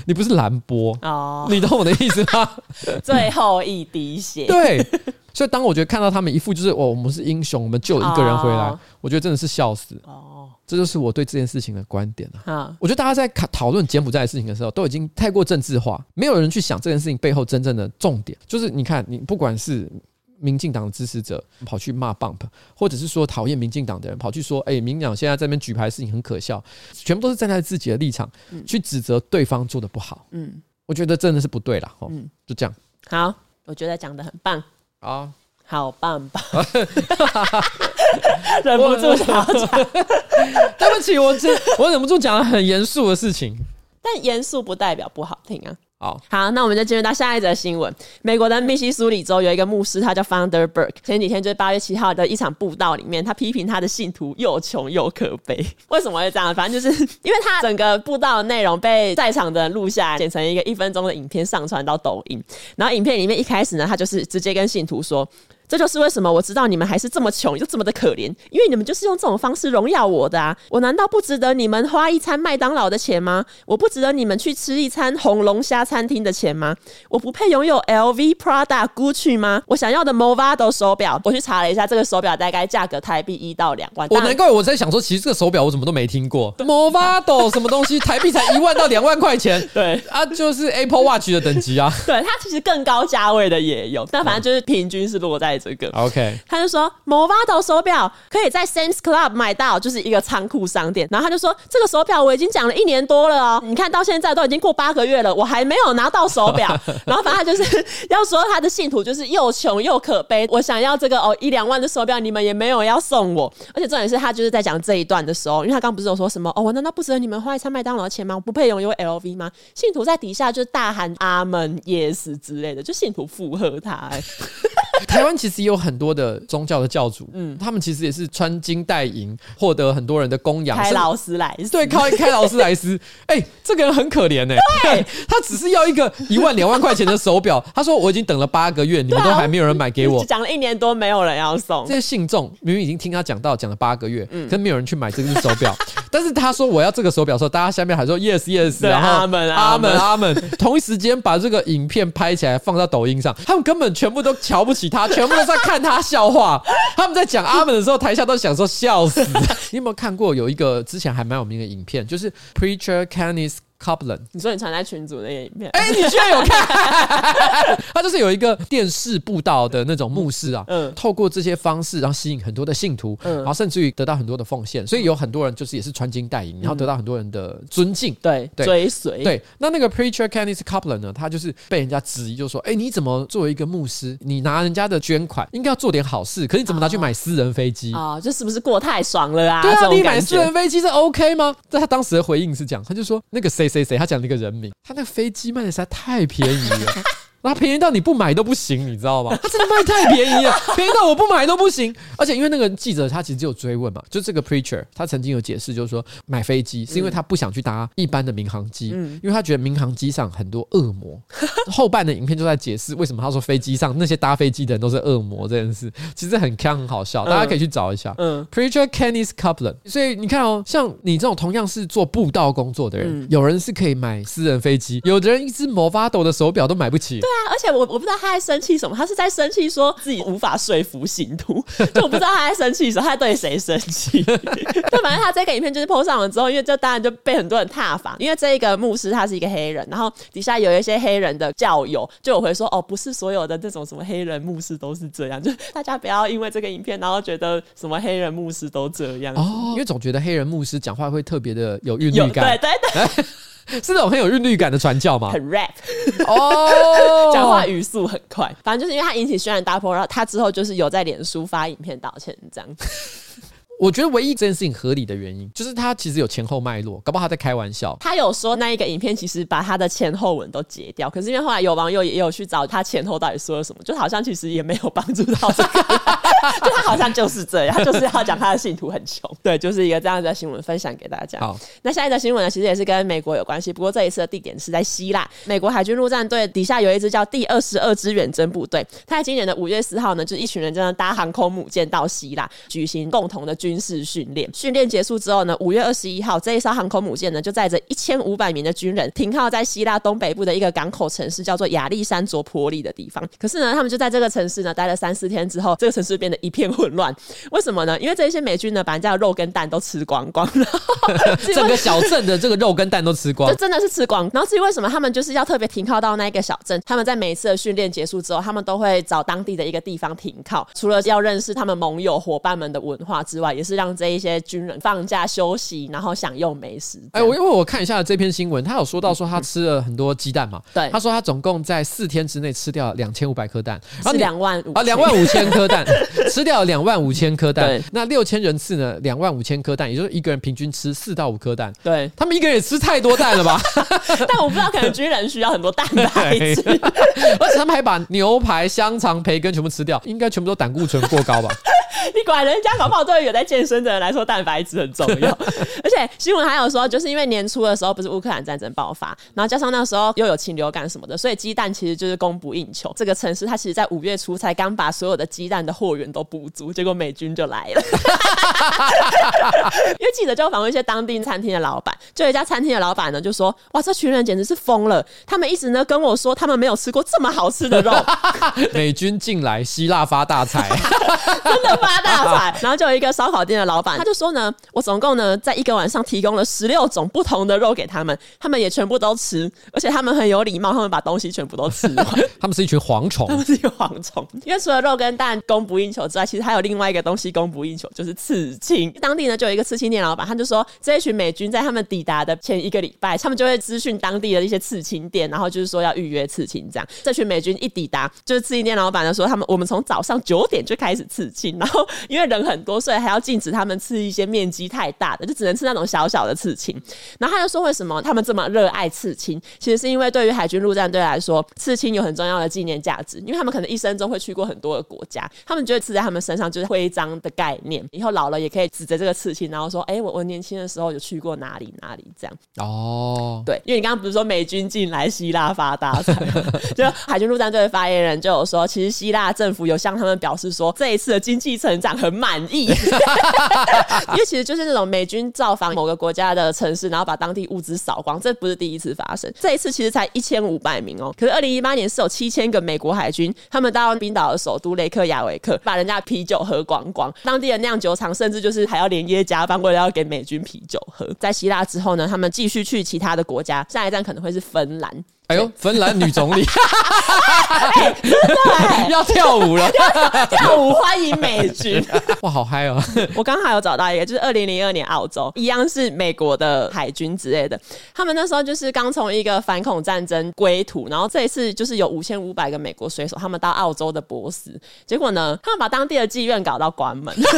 你不是蓝波哦，你懂我的意思吗？最后一滴血。对，所以当我觉得看到他们一副就是哦，我们是英雄，我们救了一个人回来，哦、我觉得真的是笑死哦。这就是我对这件事情的观点了。哦、我觉得大家在讨论柬埔寨的事情的时候，都已经太过政治化，没有人去想这件事情背后真正的重点。就是你看，你不管是。民进党的支持者跑去骂 Bump，或者是说讨厌民进党的人跑去说：“哎，民进党现在在这边举牌的事情很可笑。”全部都是站在自己的立场去指责对方做的不好。嗯，我觉得真的是不对了。嗯，就这样。好，我觉得讲的很棒。啊，好棒棒！忍不住想要讲，对不起，我这我忍不住讲了很严肃的事情，但严肃不代表不好听啊。好好，那我们就进入到下一则新闻。美国的密西苏里州有一个牧师，他叫 Founder Burke。前几天就是八月七号的一场布道里面，他批评他的信徒又穷又可悲。为什么会这样？反正就是因为他整个布道的内容被在场的人录下来，剪成一个一分钟的影片，上传到抖音。然后影片里面一开始呢，他就是直接跟信徒说。这就是为什么我知道你们还是这么穷，就这么的可怜，因为你们就是用这种方式荣耀我的啊！我难道不值得你们花一餐麦当劳的钱吗？我不值得你们去吃一餐红龙虾餐厅的钱吗？我不配拥有 LV、Prada、Gucci 吗？我想要的 Movado 手表，我去查了一下，这个手表大概价格台币一到两万。我难怪我在想说，其实这个手表我怎么都没听过，Movado 什么东西，台币才一万到两万块钱。对啊，就是 Apple Watch 的等级啊。对，它其实更高价位的也有，但反正就是平均是落在。这个 OK，他就说 Movado 手表可以在 Sam's Club 买到，就是一个仓库商店。然后他就说，这个手表我已经讲了一年多了哦，你看到现在都已经过八个月了，我还没有拿到手表。然后反正他就是 要说他的信徒就是又穷又可悲，我想要这个哦一两万的手表，你们也没有要送我。而且重点是他就是在讲这一段的时候，因为他刚不是有说什么哦，我难道不值得你们花一餐麦当劳的钱吗？我不配拥有 LV 吗？信徒在底下就大喊阿门 yes 之类的，就信徒附和他、欸。台湾其实也有很多的宗教的教主，嗯，他们其实也是穿金戴银，获得很多人的供养。开劳斯莱斯，对，开开劳斯莱斯，哎、欸，这个人很可怜哎、欸，对，他只是要一个一万两万块钱的手表，他说我已经等了八个月，你们都还没有人买给我，讲了一年多没有人要送。这些信众明明已经听他讲到讲了八个月，嗯，可没有人去买这个手表，但是他说我要这个手表的时候，大家下面还说 yes yes，然后阿门阿门阿门，同一时间把这个影片拍起来放到抖音上，他们根本全部都瞧不起他，全部都在看他笑话。他们在讲阿门的时候，台下都想说笑死。你有没有看过有一个之前还蛮有名的影片，就是 Preacher Kenneth Copeland，你说你传在群组那个影片？哎、欸，你居然有看？他就是有一个电视布道的那种牧师啊，嗯，透过这些方式，然后吸引很多的信徒，嗯，然后甚至于得到很多的奉献，所以有很多人就是也是穿金戴银，然后得到很多人的尊敬，对，追随，对。那那个 Preacher Kenneth Copeland 呢，他就是被人家质疑，就说，哎、欸，你怎么作为一个牧师，你拿人家的捐款，应该要做点好事，可是你怎么拿去买私人飞机啊？这是不是过太爽了啊？对啊，你买私人飞机是 OK 吗？在他当时的回应是这样，他就说那个谁。谁谁？他讲了一个人名，他那个飞机卖的实在太便宜了。那便宜到你不买都不行，你知道吗？他真的卖太便宜了，便宜到我不买都不行。而且因为那个记者他其实就有追问嘛，就这个 preacher 他曾经有解释，就是说买飞机是因为他不想去搭一般的民航机，嗯，因为他觉得民航机上很多恶魔。后半的影片就在解释为什么他说飞机上那些搭飞机的人都是恶魔这件事，其实很锵很好笑，大家可以去找一下。嗯，preacher Kenneth Copeland。所以你看哦，像你这种同样是做布道工作的人，有人是可以买私人飞机，有的人一只 Movado 的手表都买不起。啊，而且我我不知道他在生气什么，他是在生气说自己无法说服信徒，就我不知道他在生气什么，他在对谁生气。就反正他这个影片就是 PO 上了之后，因为这当然就被很多人挞伐，因为这一个牧师他是一个黑人，然后底下有一些黑人的教友就有回说哦，不是所有的这种什么黑人牧师都是这样，就大家不要因为这个影片然后觉得什么黑人牧师都这样哦，因为总觉得黑人牧师讲话会特别的有韵律感，对 对对。是那种很有韵律感的传教吗？很 rap 哦，讲话语速很快，反正就是因为他引起轩然大波，然后他之后就是有在脸书发影片道歉这样。我觉得唯一这件事情合理的原因，就是他其实有前后脉络，搞不好他在开玩笑。他有说那一个影片其实把他的前后文都截掉，可是因为后来有网友也有去找他前后到底说了什么，就好像其实也没有帮助到这个，就他好像就是这样，他就是要讲他的信徒很穷。对，就是一个这样子的新闻分享给大家。好，那下一则新闻呢，其实也是跟美国有关系，不过这一次的地点是在希腊，美国海军陆战队底下有一支叫第二十二支远征部队，他在今年的五月四号呢，就一群人这样搭航空母舰到希腊举行共同的军事训练。训练结束之后呢，五月二十一号，这一艘航空母舰呢就载着一千五百名的军人停靠在希腊东北部的一个港口城市，叫做亚历山卓波利的地方。可是呢，他们就在这个城市呢待了三四天之后，这个城市变得一片混乱。为什么呢？因为这些美军呢把人家的肉跟蛋都吃光光了，整个小镇的这个肉跟蛋都吃光，就真的是吃光。然后至于为什么他们就是要特别停靠到那一个小镇？他们在每一次的训练结束之后，他们都会找当地的一个地方停靠，除了要认识他们盟友伙伴们的文化之外，也是让这一些军人放假休息，然后享用美食。哎，我因为我看一下这篇新闻，他有说到说他吃了很多鸡蛋嘛。对，他说他总共在四天之内吃掉两千五百颗蛋，是两万五啊，两万五千颗蛋，吃掉两万五千颗蛋。那六千人次呢？两万五千颗蛋，也就是一个人平均吃四到五颗蛋。对，他们一个人也吃太多蛋了吧？但我不知道，可能军人需要很多蛋白质，而且他们还把牛排、香肠、培根全部吃掉，应该全部都胆固醇过高吧？你管人家，搞不好对于有在健身的人来说，蛋白质很重要。而且新闻还有说，就是因为年初的时候不是乌克兰战争爆发，然后加上那时候又有禽流感什么的，所以鸡蛋其实就是供不应求。这个城市它其实，在五月初才刚把所有的鸡蛋的货源都补足，结果美军就来了。因为记者就访问一些当地餐厅的老板，就有一家餐厅的老板呢就说：“哇，这群人简直是疯了！他们一直呢跟我说，他们没有吃过这么好吃的肉。美军进来，希腊发大财，真的发大财。然后就有一个烧烤店的老板，他就说呢，我总共呢在一个晚上提供了十六种不同的肉给他们，他们也全部都吃，而且他们很有礼貌，他们把东西全部都吃完。他们是一群蝗虫，他们是一个蝗虫。因为除了肉跟蛋供不应求之外，其实还有另外一个东西供不应求，就是刺青。当地呢就有一个刺青店老板，他就说，这一群美军在他们抵达的前一个礼拜，他们就会咨询当地的一些刺青店，然后就是说要预约刺青。这样，这群美军一抵达，就是刺青店老板呢说，他们我们从早上九点就开始刺青，然后因为人很多，所以还要禁止他们吃一些面积太大的，就只能吃那种小小的刺青。然后他就说，为什么他们这么热爱刺青？其实是因为对于海军陆战队来说，刺青有很重要的纪念价值，因为他们可能一生中会去过很多的国家，他们觉得刺在他们身上就是徽章的概念，以后老了也可以指着这个刺青，然后说，哎，我我年轻的时候有去过哪里哪里这样。哦，对，因为你刚刚不是说美军进来希腊发大财，就海军陆战队的发言人就有说，其实希腊政府有向他们表示说，这一次的经济成长很满意，因为其实就是那种美军造访某个国家的城市，然后把当地物资扫光，这不是第一次发生，这一次其实才一千五百名哦，可是二零一八年是有七千个美国海军，他们到冰岛的首都雷克雅维克，把人家啤酒喝光光，当地的酿酒厂甚至就是还要连夜加班，为了要给美军啤酒喝。在希腊之后呢，他们继续去其他的国家，下一站可能会是芬兰。哎呦，芬兰女总理，欸、真的、欸、要跳舞了，跳舞欢迎美军，哇，好嗨哦！我刚好有找到一个，就是二零零二年澳洲一样是美国的海军之类的，他们那时候就是刚从一个反恐战争归土，然后这一次就是有五千五百个美国水手，他们到澳洲的博斯，结果呢，他们把当地的妓院搞到关门，因为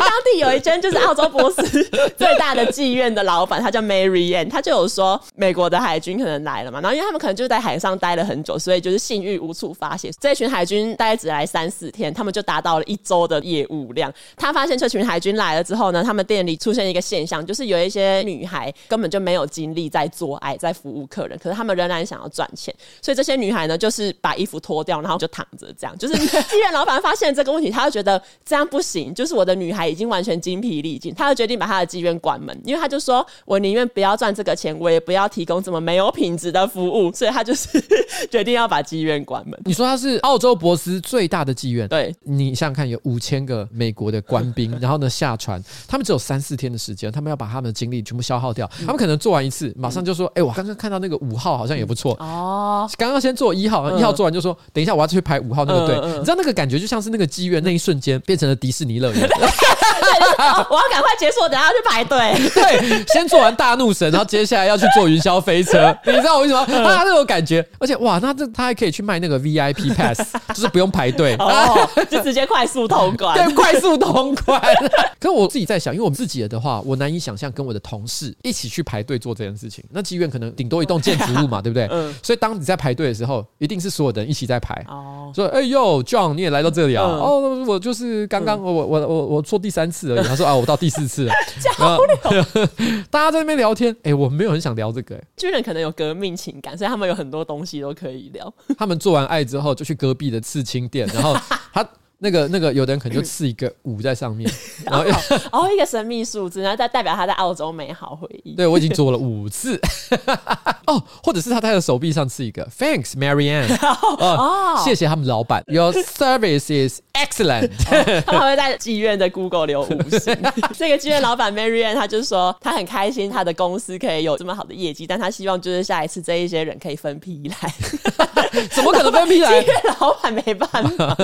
当地有一间就是澳洲博斯 最大的妓院的老板，他叫 Mary Ann，他就有说美国的海军可能来了嘛，然后因为他们可能就在海上待了很久，所以就是性欲无处发泄。这群海军大概只来三四天，他们就达到了一周的业务量。他发现这群海军来了之后呢，他们店里出现一个现象，就是有一些女孩根本就没有精力在做爱，在服务客人，可是他们仍然想要赚钱。所以这些女孩呢，就是把衣服脱掉，然后就躺着这样。就是妓院老板发现这个问题，他就觉得这样不行，就是我的女孩已经完全精疲力尽，他就决定把他的妓院关门，因为他就说我宁愿不要赚这个钱，我也不要提供这么没有品质的服务。所以他就是 决定要把妓院关门。你说他是澳洲博斯最大的妓院？对，你想想看，有五千个美国的官兵，然后呢下船，他们只有三四天的时间，他们要把他们的精力全部消耗掉。他们可能做完一次，马上就说：“哎，我刚刚看到那个五号好像也不错哦。”刚刚先做一号，一号做完就说：“等一下，我要去排五号那个队。”你知道那个感觉就像是那个妓院那一瞬间变成了迪士尼乐园。我要赶快结束，等下要去排队。对，先做完大怒神，然后接下来要去坐云霄飞车。你知道我为什么？他那种感觉，而且哇，那这他还可以去卖那个 VIP pass，就是不用排队，哦，就直接快速通关。对，快速通关。可是我自己在想，因为我们自己的话，我难以想象跟我的同事一起去排队做这件事情。那妓院可能顶多一栋建筑物嘛，对不对？嗯。所以当你在排队的时候，一定是所有的人一起在排。哦。说，哎呦，John，你也来到这里啊？哦，我就是刚刚我我我我做第三次而已。他说啊，我到第四次了。大家在那边聊天，哎，我没有很想聊这个。哎，军人可能有革命情感，所以他们有很多东西都可以聊。他们做完爱之后，就去隔壁的刺青店，然后他。那个那个，有的人可能就刺一个五在上面，然后哦，一个神秘数字，然后再代表他在澳洲美好回忆。对，我已经做了五次，哦，或者是他在他的手臂上刺一个，Thanks Marianne，哦，谢谢他们老板，Your service is excellent。他们会在妓院的 Google 留五星。这个妓院老板 Marianne，他就说他很开心，他的公司可以有这么好的业绩，但他希望就是下一次这一些人可以分批来。怎么可能分批来？妓院老板没办法。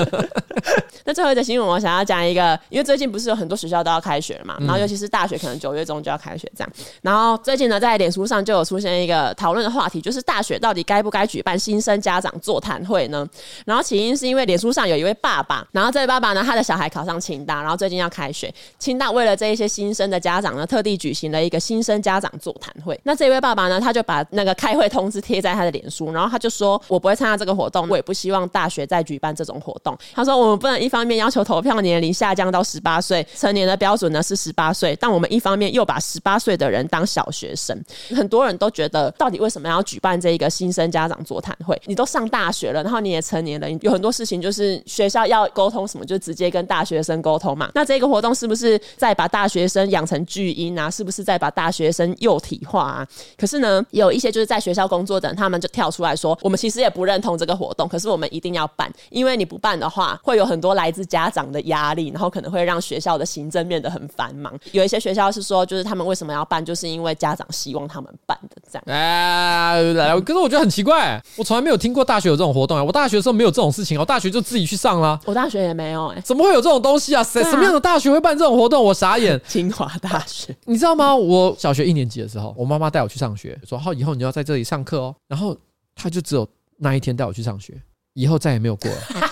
那最后一则新闻，我想要讲一个，因为最近不是有很多学校都要开学了嘛，然后尤其是大学，可能九月中就要开学这样。然后最近呢，在脸书上就有出现一个讨论的话题，就是大学到底该不该举办新生家长座谈会呢？然后起因是因为脸书上有一位爸爸，然后这位爸爸呢，他的小孩考上清大，然后最近要开学，清大为了这一些新生的家长呢，特地举行了一个新生家长座谈会。那这位爸爸呢，他就把那个开会通知贴在他的脸书，然后他就说：“我不会参加这个活动，我也不希望大学再举办这种活动。”他说：“我们不能一方面要求投票年龄下降到十八岁，成年的标准呢是十八岁，但我们一方面又把十八岁的人当小学生。很多人都觉得，到底为什么要举办这一个新生家长座谈会？你都上大学了，然后你也成年了，有很多事情就是学校要沟通什么，就直接跟大学生沟通嘛。那这个活动是不是在把大学生养成巨婴啊？是不是在把大学生幼体化啊？可是呢，有一些就是在学校工作的，他们就跳出来说，我们其实也不认同这个活动，可是我们一定要办，因为你不办的话，会有很来自家长的压力，然后可能会让学校的行政变得很繁忙。有一些学校是说，就是他们为什么要办，就是因为家长希望他们办的这样。哎，来，可是我觉得很奇怪，我从来没有听过大学有这种活动啊。我大学的时候没有这种事情，我大学就自己去上了。我大学也没有哎，怎么会有这种东西啊？谁什么样的大学会办这种活动？我傻眼。清华大学，你知道吗？我小学一年级的时候，我妈妈带我去上学，说好以后你要在这里上课哦。然后她就只有那一天带我去上学，以后再也没有过了。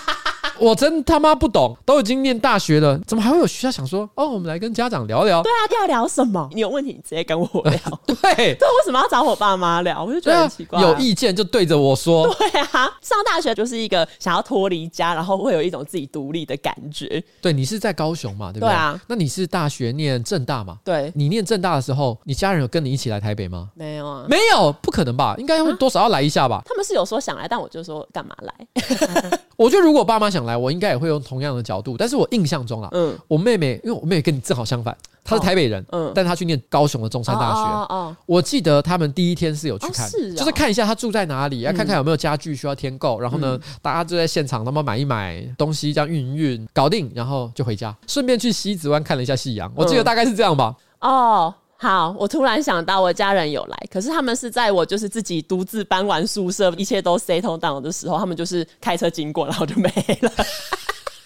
我真他妈不懂，都已经念大学了，怎么还会有学校想说哦，我们来跟家长聊聊？对啊，要聊什么？你有问题你直接跟我聊。对，对，为什么要找我爸妈聊？我就觉得很奇怪。有意见就对着我说。对啊，上大学就是一个想要脱离家，然后会有一种自己独立的感觉。对，你是在高雄嘛？对不对？对啊。那你是大学念正大嘛？对。你念正大的时候，你家人有跟你一起来台北吗？没有啊。没有，不可能吧？应该会多少要来一下吧？他们是有说想来，但我就说干嘛来？我觉得如果爸妈想来，我应该也会用同样的角度。但是我印象中啊，嗯，我妹妹，因为我妹妹跟你正好相反，她是台北人，嗯，但她去念高雄的中山大学。哦，哦，我记得他们第一天是有去看，是，就是看一下她住在哪里，要看看有没有家具需要添购。然后呢，大家就在现场，那么买一买东西，这样运一运，搞定，然后就回家，顺便去西子湾看了一下夕阳。我记得大概是这样吧。哦。好，我突然想到，我家人有来，可是他们是在我就是自己独自搬完宿舍，一切都 settle down 的时候，他们就是开车经过，然后就没了。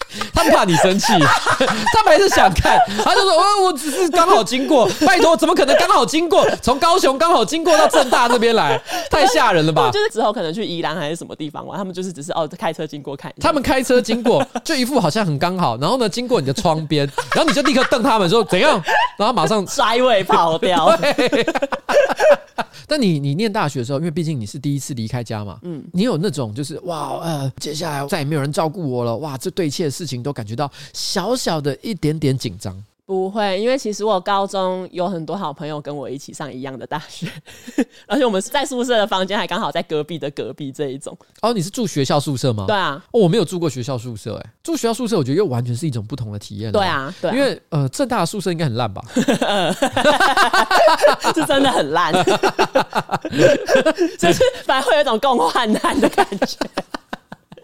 他们怕你生气，他们还是想看。他就说：“我我只是刚好经过，拜托，怎么可能刚好经过？从高雄刚好经过到正大那边来，太吓人了吧？”就是之后可能去宜兰还是什么地方玩，他们就是只是哦开车经过看。他们开车经过，就一副好像很刚好，然后呢经过你的窗边，然后你就立刻瞪他们说怎样，然后马上甩尾跑掉。但你你念大学的时候，因为毕竟你是第一次离开家嘛，嗯，你有那种就是哇呃，接下来再也没有人照顾我了，哇，这对一切事情都感觉到小小的一点点紧张。不会，因为其实我高中有很多好朋友跟我一起上一样的大学，而且我们是在宿舍的房间还刚好在隔壁的隔壁这一种。哦，你是住学校宿舍吗？对啊，哦，我没有住过学校宿舍，哎，住学校宿舍我觉得又完全是一种不同的体验。对啊，对啊，因为呃，正大的宿舍应该很烂吧？是真的很烂，就是反而会有一种共患难的感觉。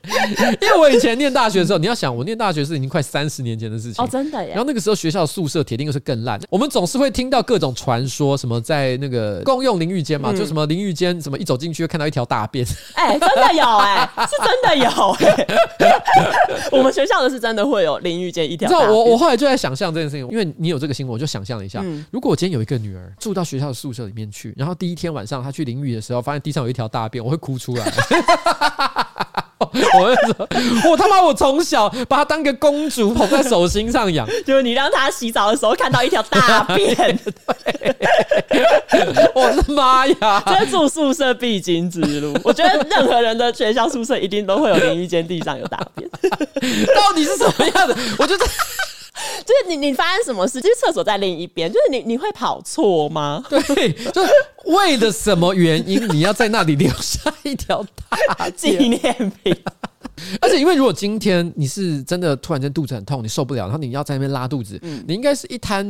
因为我以前念大学的时候，你要想，我念大学是已经快三十年前的事情哦，真的耶。然后那个时候学校宿舍铁定又是更烂，我们总是会听到各种传说，什么在那个共用淋浴间嘛，嗯、就什么淋浴间，什么一走进去会看到一条大便。哎、欸，真的有哎、欸，是真的有哎、欸。我们学校的是真的会有淋浴间一条。你知道我我后来就在想象这件事情，因为你有这个新闻，我就想象了一下，嗯、如果我今天有一个女儿住到学校的宿舍里面去，然后第一天晚上她去淋浴的时候，发现地上有一条大便，我会哭出来。我会说，我他妈，我从小把她当个公主捧在手心上养，就是你让她洗澡的时候看到一条大便，我的妈呀，这是住宿舍必经之路。我觉得任何人的学校宿舍一定都会有淋浴间地上有大便，到底是什么样的？我觉得。就是你，你发生什么事？就是厕所在另一边，就是你，你会跑错吗？对，就是为了什么原因你要在那里留下一条大 纪念品？而且，因为如果今天你是真的突然间肚子很痛，你受不了，然后你要在那边拉肚子，嗯、你应该是一滩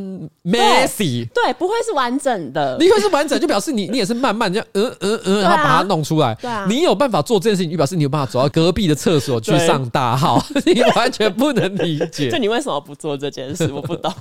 messy，对，不会是完整的。你会是完整，就表示你你也是慢慢这样，嗯嗯嗯，然后把它弄出来。对啊，你有办法做这件事情，就表示你有办法走到隔壁的厕所去上大号。你完全不能理解，就你为什么不做这件事？我不懂。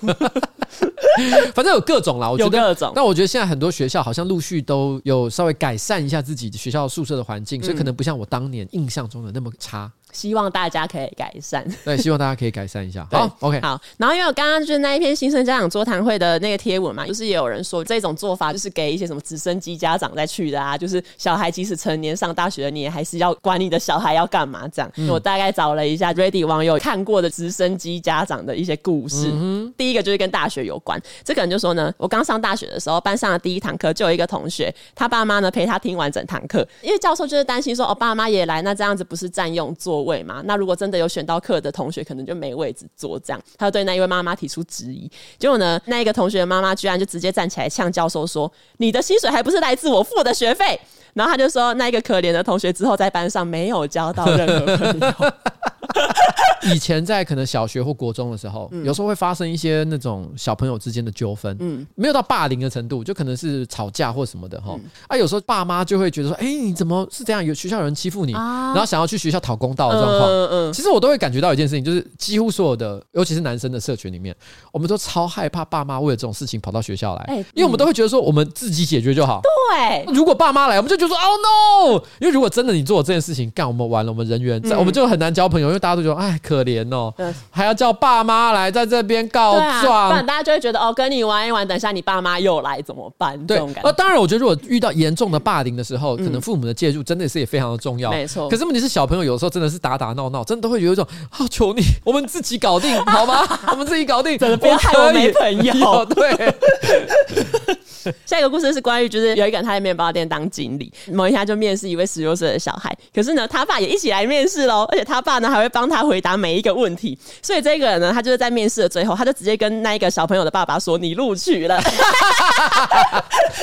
反正有各种啦，我觉得有各种。但我觉得现在很多学校好像陆续都有稍微改善一下自己学校宿舍的环境，嗯、所以可能不像我当年印象中的那么差。希望大家可以改善。对，希望大家可以改善一下。好，OK，好。然后因为我刚刚就是那一篇新生家长座谈会的那个贴文嘛，就是也有人说这种做法就是给一些什么直升机家长在去的啊，就是小孩即使成年上大学了，你也还是要管你的小孩要干嘛这样。嗯、我大概找了一下 Reddit 网友看过的直升机家长的一些故事。嗯、第一个就是跟大学有关，这个人就说呢，我刚上大学的时候，班上的第一堂课就有一个同学，他爸妈呢陪他听完整堂课，因为教授就是担心说，哦，爸妈也来，那这样子不是占用座位嘛？那如果真的有选到课的同学，可能就没位置坐。这样，他就对那一位妈妈提出质疑。结果呢，那一个同学的妈妈居然就直接站起来呛教授说：“你的薪水还不是来自我付的学费？”然后他就说，那一个可怜的同学之后在班上没有交到任何朋友。以前在可能小学或国中的时候，嗯、有时候会发生一些那种小朋友之间的纠纷，嗯，没有到霸凌的程度，就可能是吵架或什么的哈。嗯、啊，有时候爸妈就会觉得说，哎、欸，你怎么是这样？有学校有人欺负你，啊、然后想要去学校讨公道的状况。嗯嗯。其实我都会感觉到一件事情，就是几乎所有的，尤其是男生的社群里面，我们都超害怕爸妈为了这种事情跑到学校来，欸、因为我们都会觉得说，我们自己解决就好。对。如果爸妈来，我们就觉得说，Oh no！因为如果真的你做了这件事情，干我们完了，我们人缘在，嗯、我们就很难交朋友，因为大家都觉得，哎，可怜哦，对还要叫爸妈来在这边告状，啊、不然大家就会觉得哦，跟你玩一玩，等一下你爸妈又来怎么办？对，这种感觉。当然，我觉得如果遇到严重的霸凌的时候，嗯、可能父母的介入真的是也非常的重要。没错。可是问题是，小朋友有时候真的是打打闹闹，真的都会有一种，好、哦、求你，我们自己搞定好吗？我们自己搞定，真的不要害我没朋友。对。下一个故事是关于，就是有一个人他在面包店当经理，某一天就面试一位十六岁的小孩，可是呢，他爸也一起来面试喽，而且他爸呢还会帮他回答每一个问题，所以这个人呢，他就是在面试的最后，他就直接跟那一个小朋友的爸爸说：“你录取了。”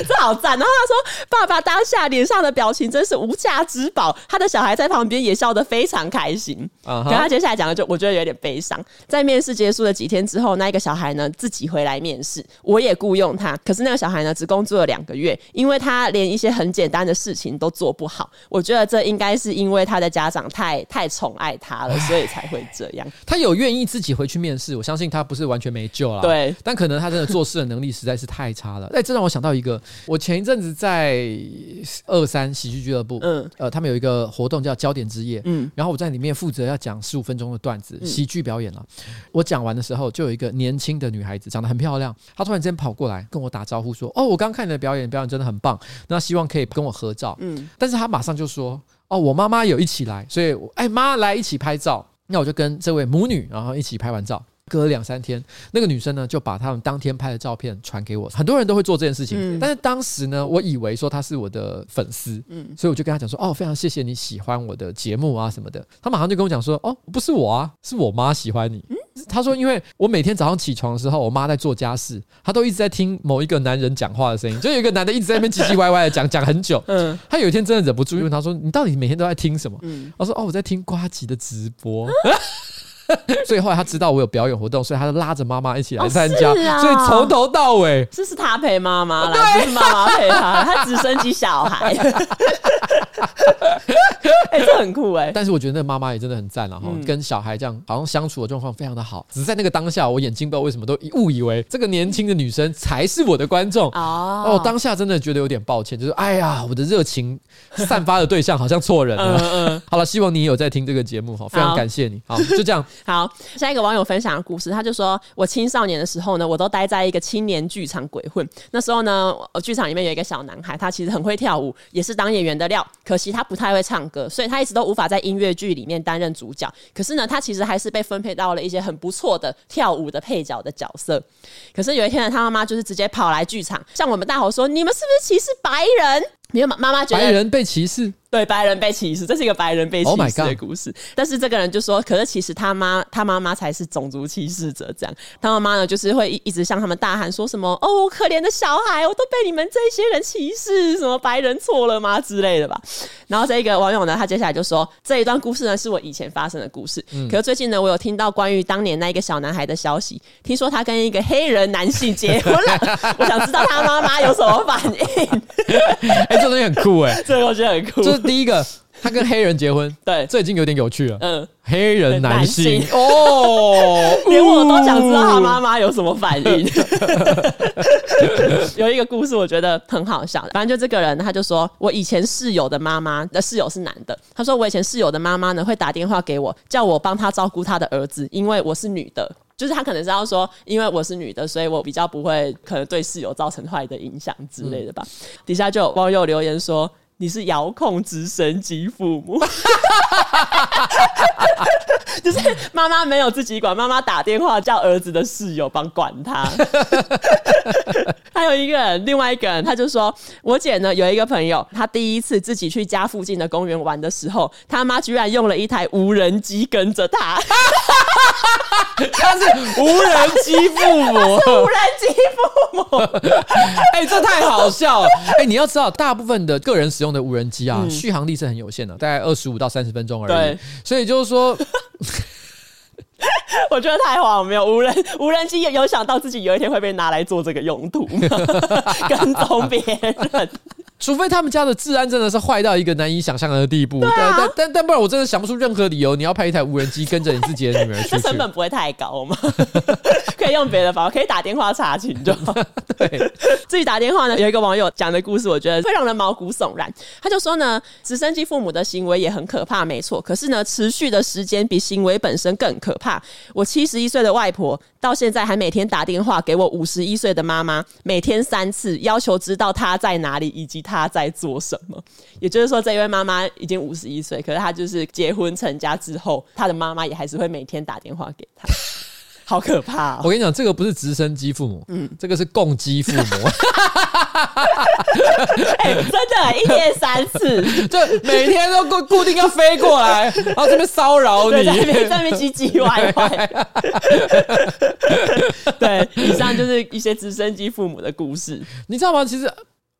这好赞！然后他说：“爸爸当下脸上的表情真是无价之宝。”他的小孩在旁边也笑得非常开心。Uh huh. 可他接下来讲的就我觉得有点悲伤。在面试结束的几天之后，那一个小孩呢自己回来面试，我也雇佣他，可是那个小孩呢。只工作了两个月，因为他连一些很简单的事情都做不好。我觉得这应该是因为他的家长太太宠爱他了，所以才会这样。他有愿意自己回去面试，我相信他不是完全没救了。对，但可能他真的做事的能力实在是太差了。哎，这让我想到一个，我前一阵子在二三喜剧俱乐部，嗯，呃，他们有一个活动叫焦点之夜，嗯，然后我在里面负责要讲十五分钟的段子，喜剧表演了。我讲完的时候，就有一个年轻的女孩子，长得很漂亮，她突然之间跑过来跟我打招呼说：“哦，我刚看你的表演，表演真的很棒，那希望可以跟我合照。”嗯，但是他马上就说：“哦，我妈妈有一起来，所以哎，妈来一起拍照。”那我就跟这位母女，然后一起拍完照。隔了两三天，那个女生呢就把他们当天拍的照片传给我。很多人都会做这件事情，嗯、但是当时呢，我以为说她是我的粉丝，嗯，所以我就跟她讲说：“哦，非常谢谢你喜欢我的节目啊什么的。”她马上就跟我讲说：“哦，不是我啊，是我妈喜欢你。”嗯他说，因为我每天早上起床的时候，我妈在做家事，她都一直在听某一个男人讲话的声音，就有一个男的一直在那边唧唧歪歪的讲讲很久。嗯，他有一天真的忍不住问他说：“你到底每天都在听什么？”嗯，我说：“哦，我在听瓜吉的直播。”所以后来他知道我有表演活动，所以他就拉着妈妈一起来参加。哦啊、所以从头到尾，这是他陪妈妈啦，不是妈妈陪他，他只生几小孩。哎、欸，这很酷哎、欸！但是我觉得那个妈妈也真的很赞了哈，嗯、跟小孩这样好像相处的状况非常的好。只是在那个当下，我眼睛不知道为什么都误以为这个年轻的女生才是我的观众哦。哦，当下真的觉得有点抱歉，就是哎呀，我的热情散发的对象好像错人了。嗯嗯。好了，希望你有在听这个节目哈，非常感谢你。好，就这样。好，下一个网友分享的故事，他就说：我青少年的时候呢，我都待在一个青年剧场鬼混。那时候呢，剧场里面有一个小男孩，他其实很会跳舞，也是当演员的料，可惜他不太会唱歌，所所以他一直都无法在音乐剧里面担任主角。可是呢，他其实还是被分配到了一些很不错的跳舞的配角的角色。可是有一天呢，他妈妈就是直接跑来剧场，向我们大吼说：“你们是不是歧视白人？”你妈妈妈觉得白人被歧视。对，白人被歧视，这是一个白人被歧视的故事。Oh、但是这个人就说，可是其实他妈他妈妈才是种族歧视者。这样，他妈妈呢就是会一一直向他们大喊说什么：“哦，可怜的小孩，我都被你们这些人歧视，什么白人错了吗之类的吧。”然后这个网友呢，他接下来就说，这一段故事呢是我以前发生的故事。嗯、可是最近呢，我有听到关于当年那一个小男孩的消息，听说他跟一个黑人男性结婚了。我想知道他妈妈有什么反应。哎、欸，这东西很酷哎、欸，这个我觉得很酷。第一个。他跟黑人结婚，对，这已经有点有趣了。嗯，黑人男性，男性哦，连我都想知道他妈妈有什么反应。有一个故事，我觉得很好笑。反正就这个人，他就说我以前室友的妈妈的室友是男的。他说我以前室友的妈妈呢，会打电话给我，叫我帮他照顾他的儿子，因为我是女的。就是他可能是要说，因为我是女的，所以我比较不会可能对室友造成坏的影响之类的吧。嗯、底下就有网友留言说。你是遥控直升机父母，就是妈妈没有自己管，妈妈打电话叫儿子的室友帮管他。还有一个人，另外一个人，他就说，我姐呢有一个朋友，她第一次自己去家附近的公园玩的时候，他妈居然用了一台无人机跟着他。他是无人机父母，无人机父母。哎、欸，这太好笑了。哎、欸，你要知道，大部分的个人使用。的无人机啊，嗯、续航力是很有限的，大概二十五到三十分钟而已。对所以就是说，我觉得太荒谬。无人无人机有想到自己有一天会被拿来做这个用途吗？跟踪别人。除非他们家的治安真的是坏到一个难以想象的地步，啊、但但但但不然，我真的想不出任何理由，你要派一台无人机跟着你自己的女儿去，去。成本不会太高吗？可以用别的方法，可以打电话查询就好。对，自己打电话呢。有一个网友讲的故事，我觉得会让人毛骨悚然。他就说呢，直升机父母的行为也很可怕，没错。可是呢，持续的时间比行为本身更可怕。我七十一岁的外婆到现在还每天打电话给我五十一岁的妈妈，每天三次，要求知道她在哪里以及。她在做什么？也就是说，这一位妈妈已经五十一岁，可是她就是结婚成家之后，她的妈妈也还是会每天打电话给她，好可怕哦！我跟你讲，这个不是直升机父母，嗯，这个是共机父母。哎、欸，真的，一天三次，就每天都固固定要飞过来，然后这边骚扰你，在那边唧唧歪歪。对，以上就是一些直升机父母的故事，你知道吗？其实。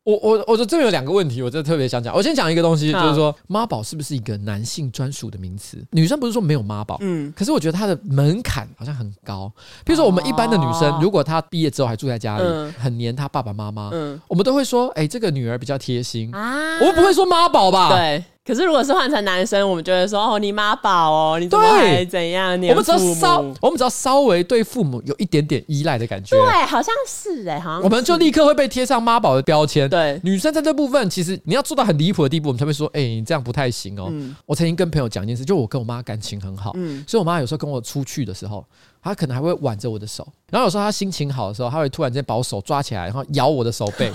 我我我这边有两个问题，我真的特别想讲。我先讲一个东西，就是说妈宝是不是一个男性专属的名词？女生不是说没有妈宝，嗯，可是我觉得她的门槛好像很高。比如说我们一般的女生，如果她毕业之后还住在家里，很黏她爸爸妈妈，嗯，我们都会说，哎，这个女儿比较贴心啊，我们不会说妈宝吧？对。可是，如果是换成男生，我们就会说：“哦，你妈宝哦，你怎么还怎样？”我们只要稍，我们只要稍微对父母有一点点依赖的感觉，对，好像是哎，好像我们就立刻会被贴上妈宝的标签。对，女生在这部分，其实你要做到很离谱的地步，我们才会说：“哎，你这样不太行哦。”我曾经跟朋友讲一件事，就我跟我妈感情很好，嗯，所以我妈有时候跟我出去的时候，她可能还会挽着我的手，然后有时候她心情好的时候，她会突然间把我手抓起来，然后咬我的手背。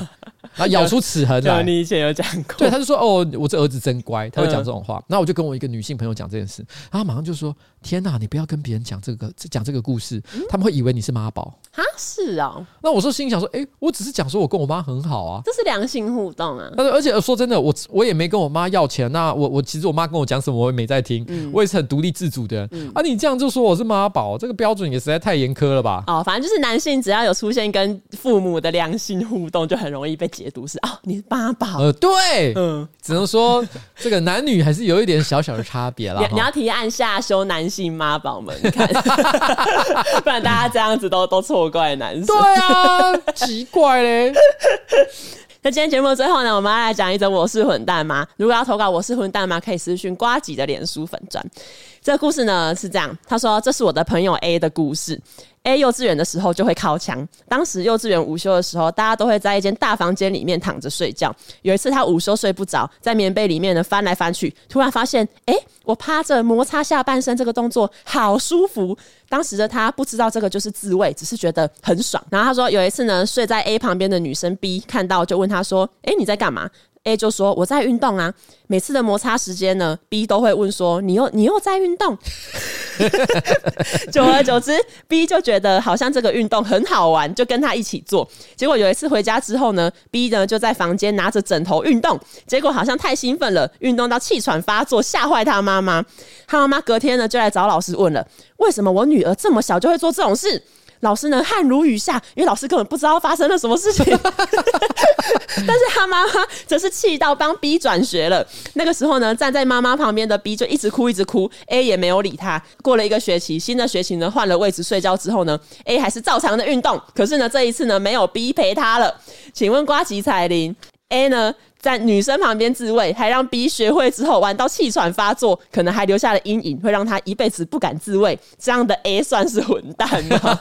然后咬出齿痕来。你以前有讲过，对，他就说：“哦，我这儿子真乖。”他会讲这种话。然后我就跟我一个女性朋友讲这件事，然后他马上就说：“天哪，你不要跟别人讲这个讲这个故事，嗯、他们会以为你是妈宝。啊，是啊、哦。那我说心里想说，哎、欸，我只是讲说我跟我妈很好啊，这是良性互动啊。而且说真的，我我也没跟我妈要钱。那我我其实我妈跟我讲什么，我也没在听。嗯、我也是很独立自主的啊，你这样就说我是妈宝，这个标准也实在太严苛了吧？哦，反正就是男性只要有出现跟父母的良性互动，就很容易被解读是哦，你是妈宝。呃，对，嗯，只能说这个男女还是有一点小小的差别啦。你，你要提案下修男性妈宝们看，不然大家这样子都都错怪男生。对啊，奇怪嘞。那今天节目的最后呢，我们要来讲一则我是混蛋吗？如果要投稿我是混蛋吗，可以私讯瓜吉的脸书粉专。这个故事呢是这样，他说这是我的朋友 A 的故事。A 幼稚园的时候就会靠墙，当时幼稚园午休的时候，大家都会在一间大房间里面躺着睡觉。有一次他午休睡不着，在棉被里面呢翻来翻去，突然发现，哎，我趴着摩擦下半身这个动作好舒服。当时的他不知道这个就是自慰，只是觉得很爽。然后他说有一次呢，睡在 A 旁边的女生 B 看到就问他说，哎，你在干嘛？A 就说我在运动啊，每次的摩擦时间呢，B 都会问说你又你又在运动。久而久之，B 就觉得好像这个运动很好玩，就跟他一起做。结果有一次回家之后呢，B 呢就在房间拿着枕头运动，结果好像太兴奋了，运动到气喘发作，吓坏他妈妈。他妈妈隔天呢就来找老师问了，为什么我女儿这么小就会做这种事？老师呢汗如雨下，因为老师根本不知道发生了什么事情。但是他妈妈则是气到帮 B 转学了。那个时候呢，站在妈妈旁边的 B 就一直哭一直哭，A 也没有理他。过了一个学期，新的学期呢换了位置睡觉之后呢，A 还是照常的运动。可是呢，这一次呢没有 B 陪他了。请问瓜吉彩铃，A 呢？在女生旁边自慰，还让 B 学会之后玩到气喘发作，可能还留下了阴影，会让他一辈子不敢自慰。这样的 A 算是混蛋吗？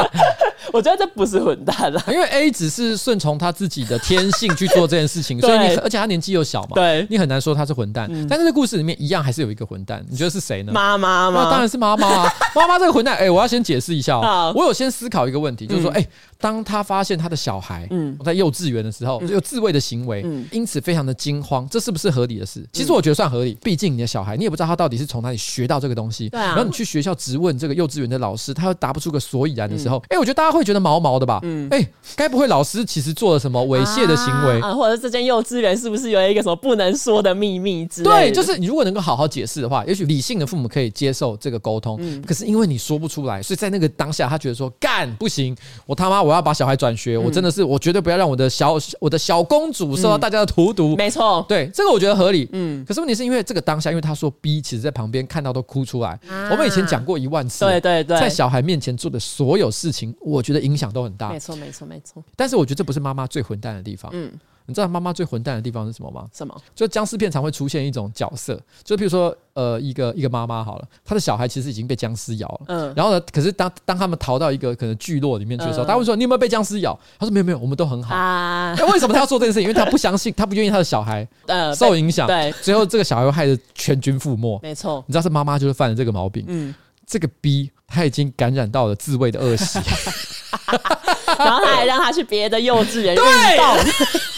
我觉得这不是混蛋了，因为 A 只是顺从他自己的天性去做这件事情，所以你而且他年纪又小嘛，对，你很难说他是混蛋。嗯、但是这故事里面一样还是有一个混蛋，你觉得是谁呢？妈妈吗？那当然是妈妈啊！妈妈这个混蛋，哎、欸，我要先解释一下哦。好我有先思考一个问题，就是说，哎、欸，当他发现他的小孩嗯在幼稚园的时候有自慰的行为，嗯，因此非常的惊。慌，这是不是合理的事？其实我觉得算合理，毕竟你的小孩，你也不知道他到底是从哪里学到这个东西。对啊。然后你去学校质问这个幼稚园的老师，他又答不出个所以然的时候，哎，我觉得大家会觉得毛毛的吧？嗯。哎，该不会老师其实做了什么猥亵的行为啊？或者这间幼稚园是不是有一个什么不能说的秘密之类？对，就是你如果能够好好解释的话，也许理性的父母可以接受这个沟通。嗯。可是因为你说不出来，所以在那个当下，他觉得说干不行，我他妈我要把小孩转学，我真的是我绝对不要让我的小我的小公主受到大家的荼毒。没错，对这个我觉得。合理，嗯，可是问题是因为这个当下，因为他说 B 其实在旁边看到都哭出来。啊、我们以前讲过一万次，对对对，在小孩面前做的所有事情，我觉得影响都很大。没错没错没错。但是我觉得这不是妈妈最混蛋的地方。嗯。你知道妈妈最混蛋的地方是什么吗？什么？就僵尸片常会出现一种角色，就比如说，呃，一个一个妈妈好了，她的小孩其实已经被僵尸咬了，嗯，然后呢，可是当当他们逃到一个可能聚落里面去的时候，他会说：“你有没有被僵尸咬？”他说：“没有没有，我们都很好。”啊，为什么他要做这件事情？因为他不相信，他不愿意他的小孩 呃受影响，对，最后这个小孩会害得全军覆没。没错，你知道是妈妈就是犯了这个毛病，嗯，这个 B 他已经感染到了自慰的恶习，然后他还让他去别的幼稚园 运动。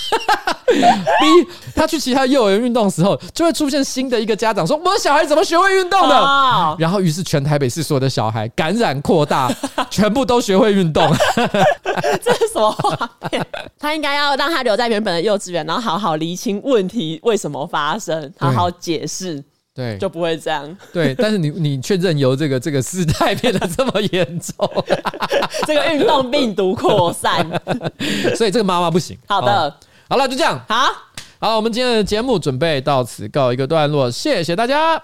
B 他去其他幼儿园运动的时候，就会出现新的一个家长说：“我的小孩怎么学会运动的？” oh. 然后于是全台北市所有的小孩感染扩大，全部都学会运动。这是什么画面？他应该要让他留在原本的幼稚园，然后好好厘清问题为什么发生，好好解释，对，就不会这样。对，但是你你却任由这个这个事态变得这么严重，这个运动病毒扩散，所以这个妈妈不行。好的。哦好了，就这样。好，好，我们今天的节目准备到此告一个段落，谢谢大家。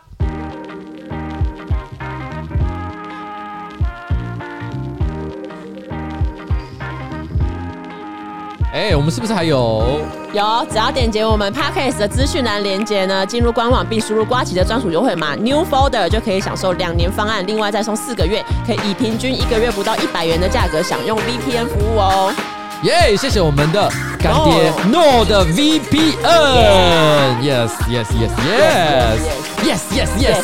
哎，我们是不是还有？有，只要点击我们 Podcast 的资讯栏连接呢，进入官网并输入瓜吉的专属优惠码 New Folder，就可以享受两年方案，另外再送四个月，可以以平均一个月不到一百元的价格享用 VPN 服务哦。耶谢谢我们的干爹 Nord 的 VPN，Yes Yes Yes Yes Yes Yes Yes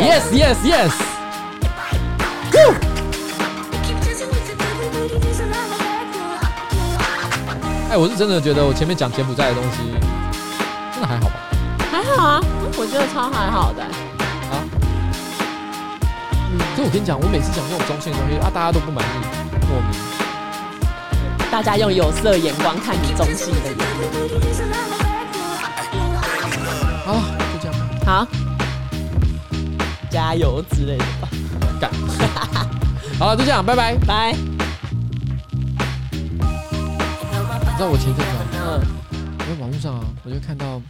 Yes Yes Yes。哎，我是真的觉得我前面讲柬埔寨的东西真的还好吧？还好啊，我觉得超还好的。啊？嗯，就我跟你讲，我每次讲这种中性的东西啊，大家都不满意，莫名。大家用有色眼光看你中性的眼好，就这样吧。好，加油之类的吧。干。好了，就这样，拜拜，拜。你知道我前阵子，嗯，在网络上啊，我就看到。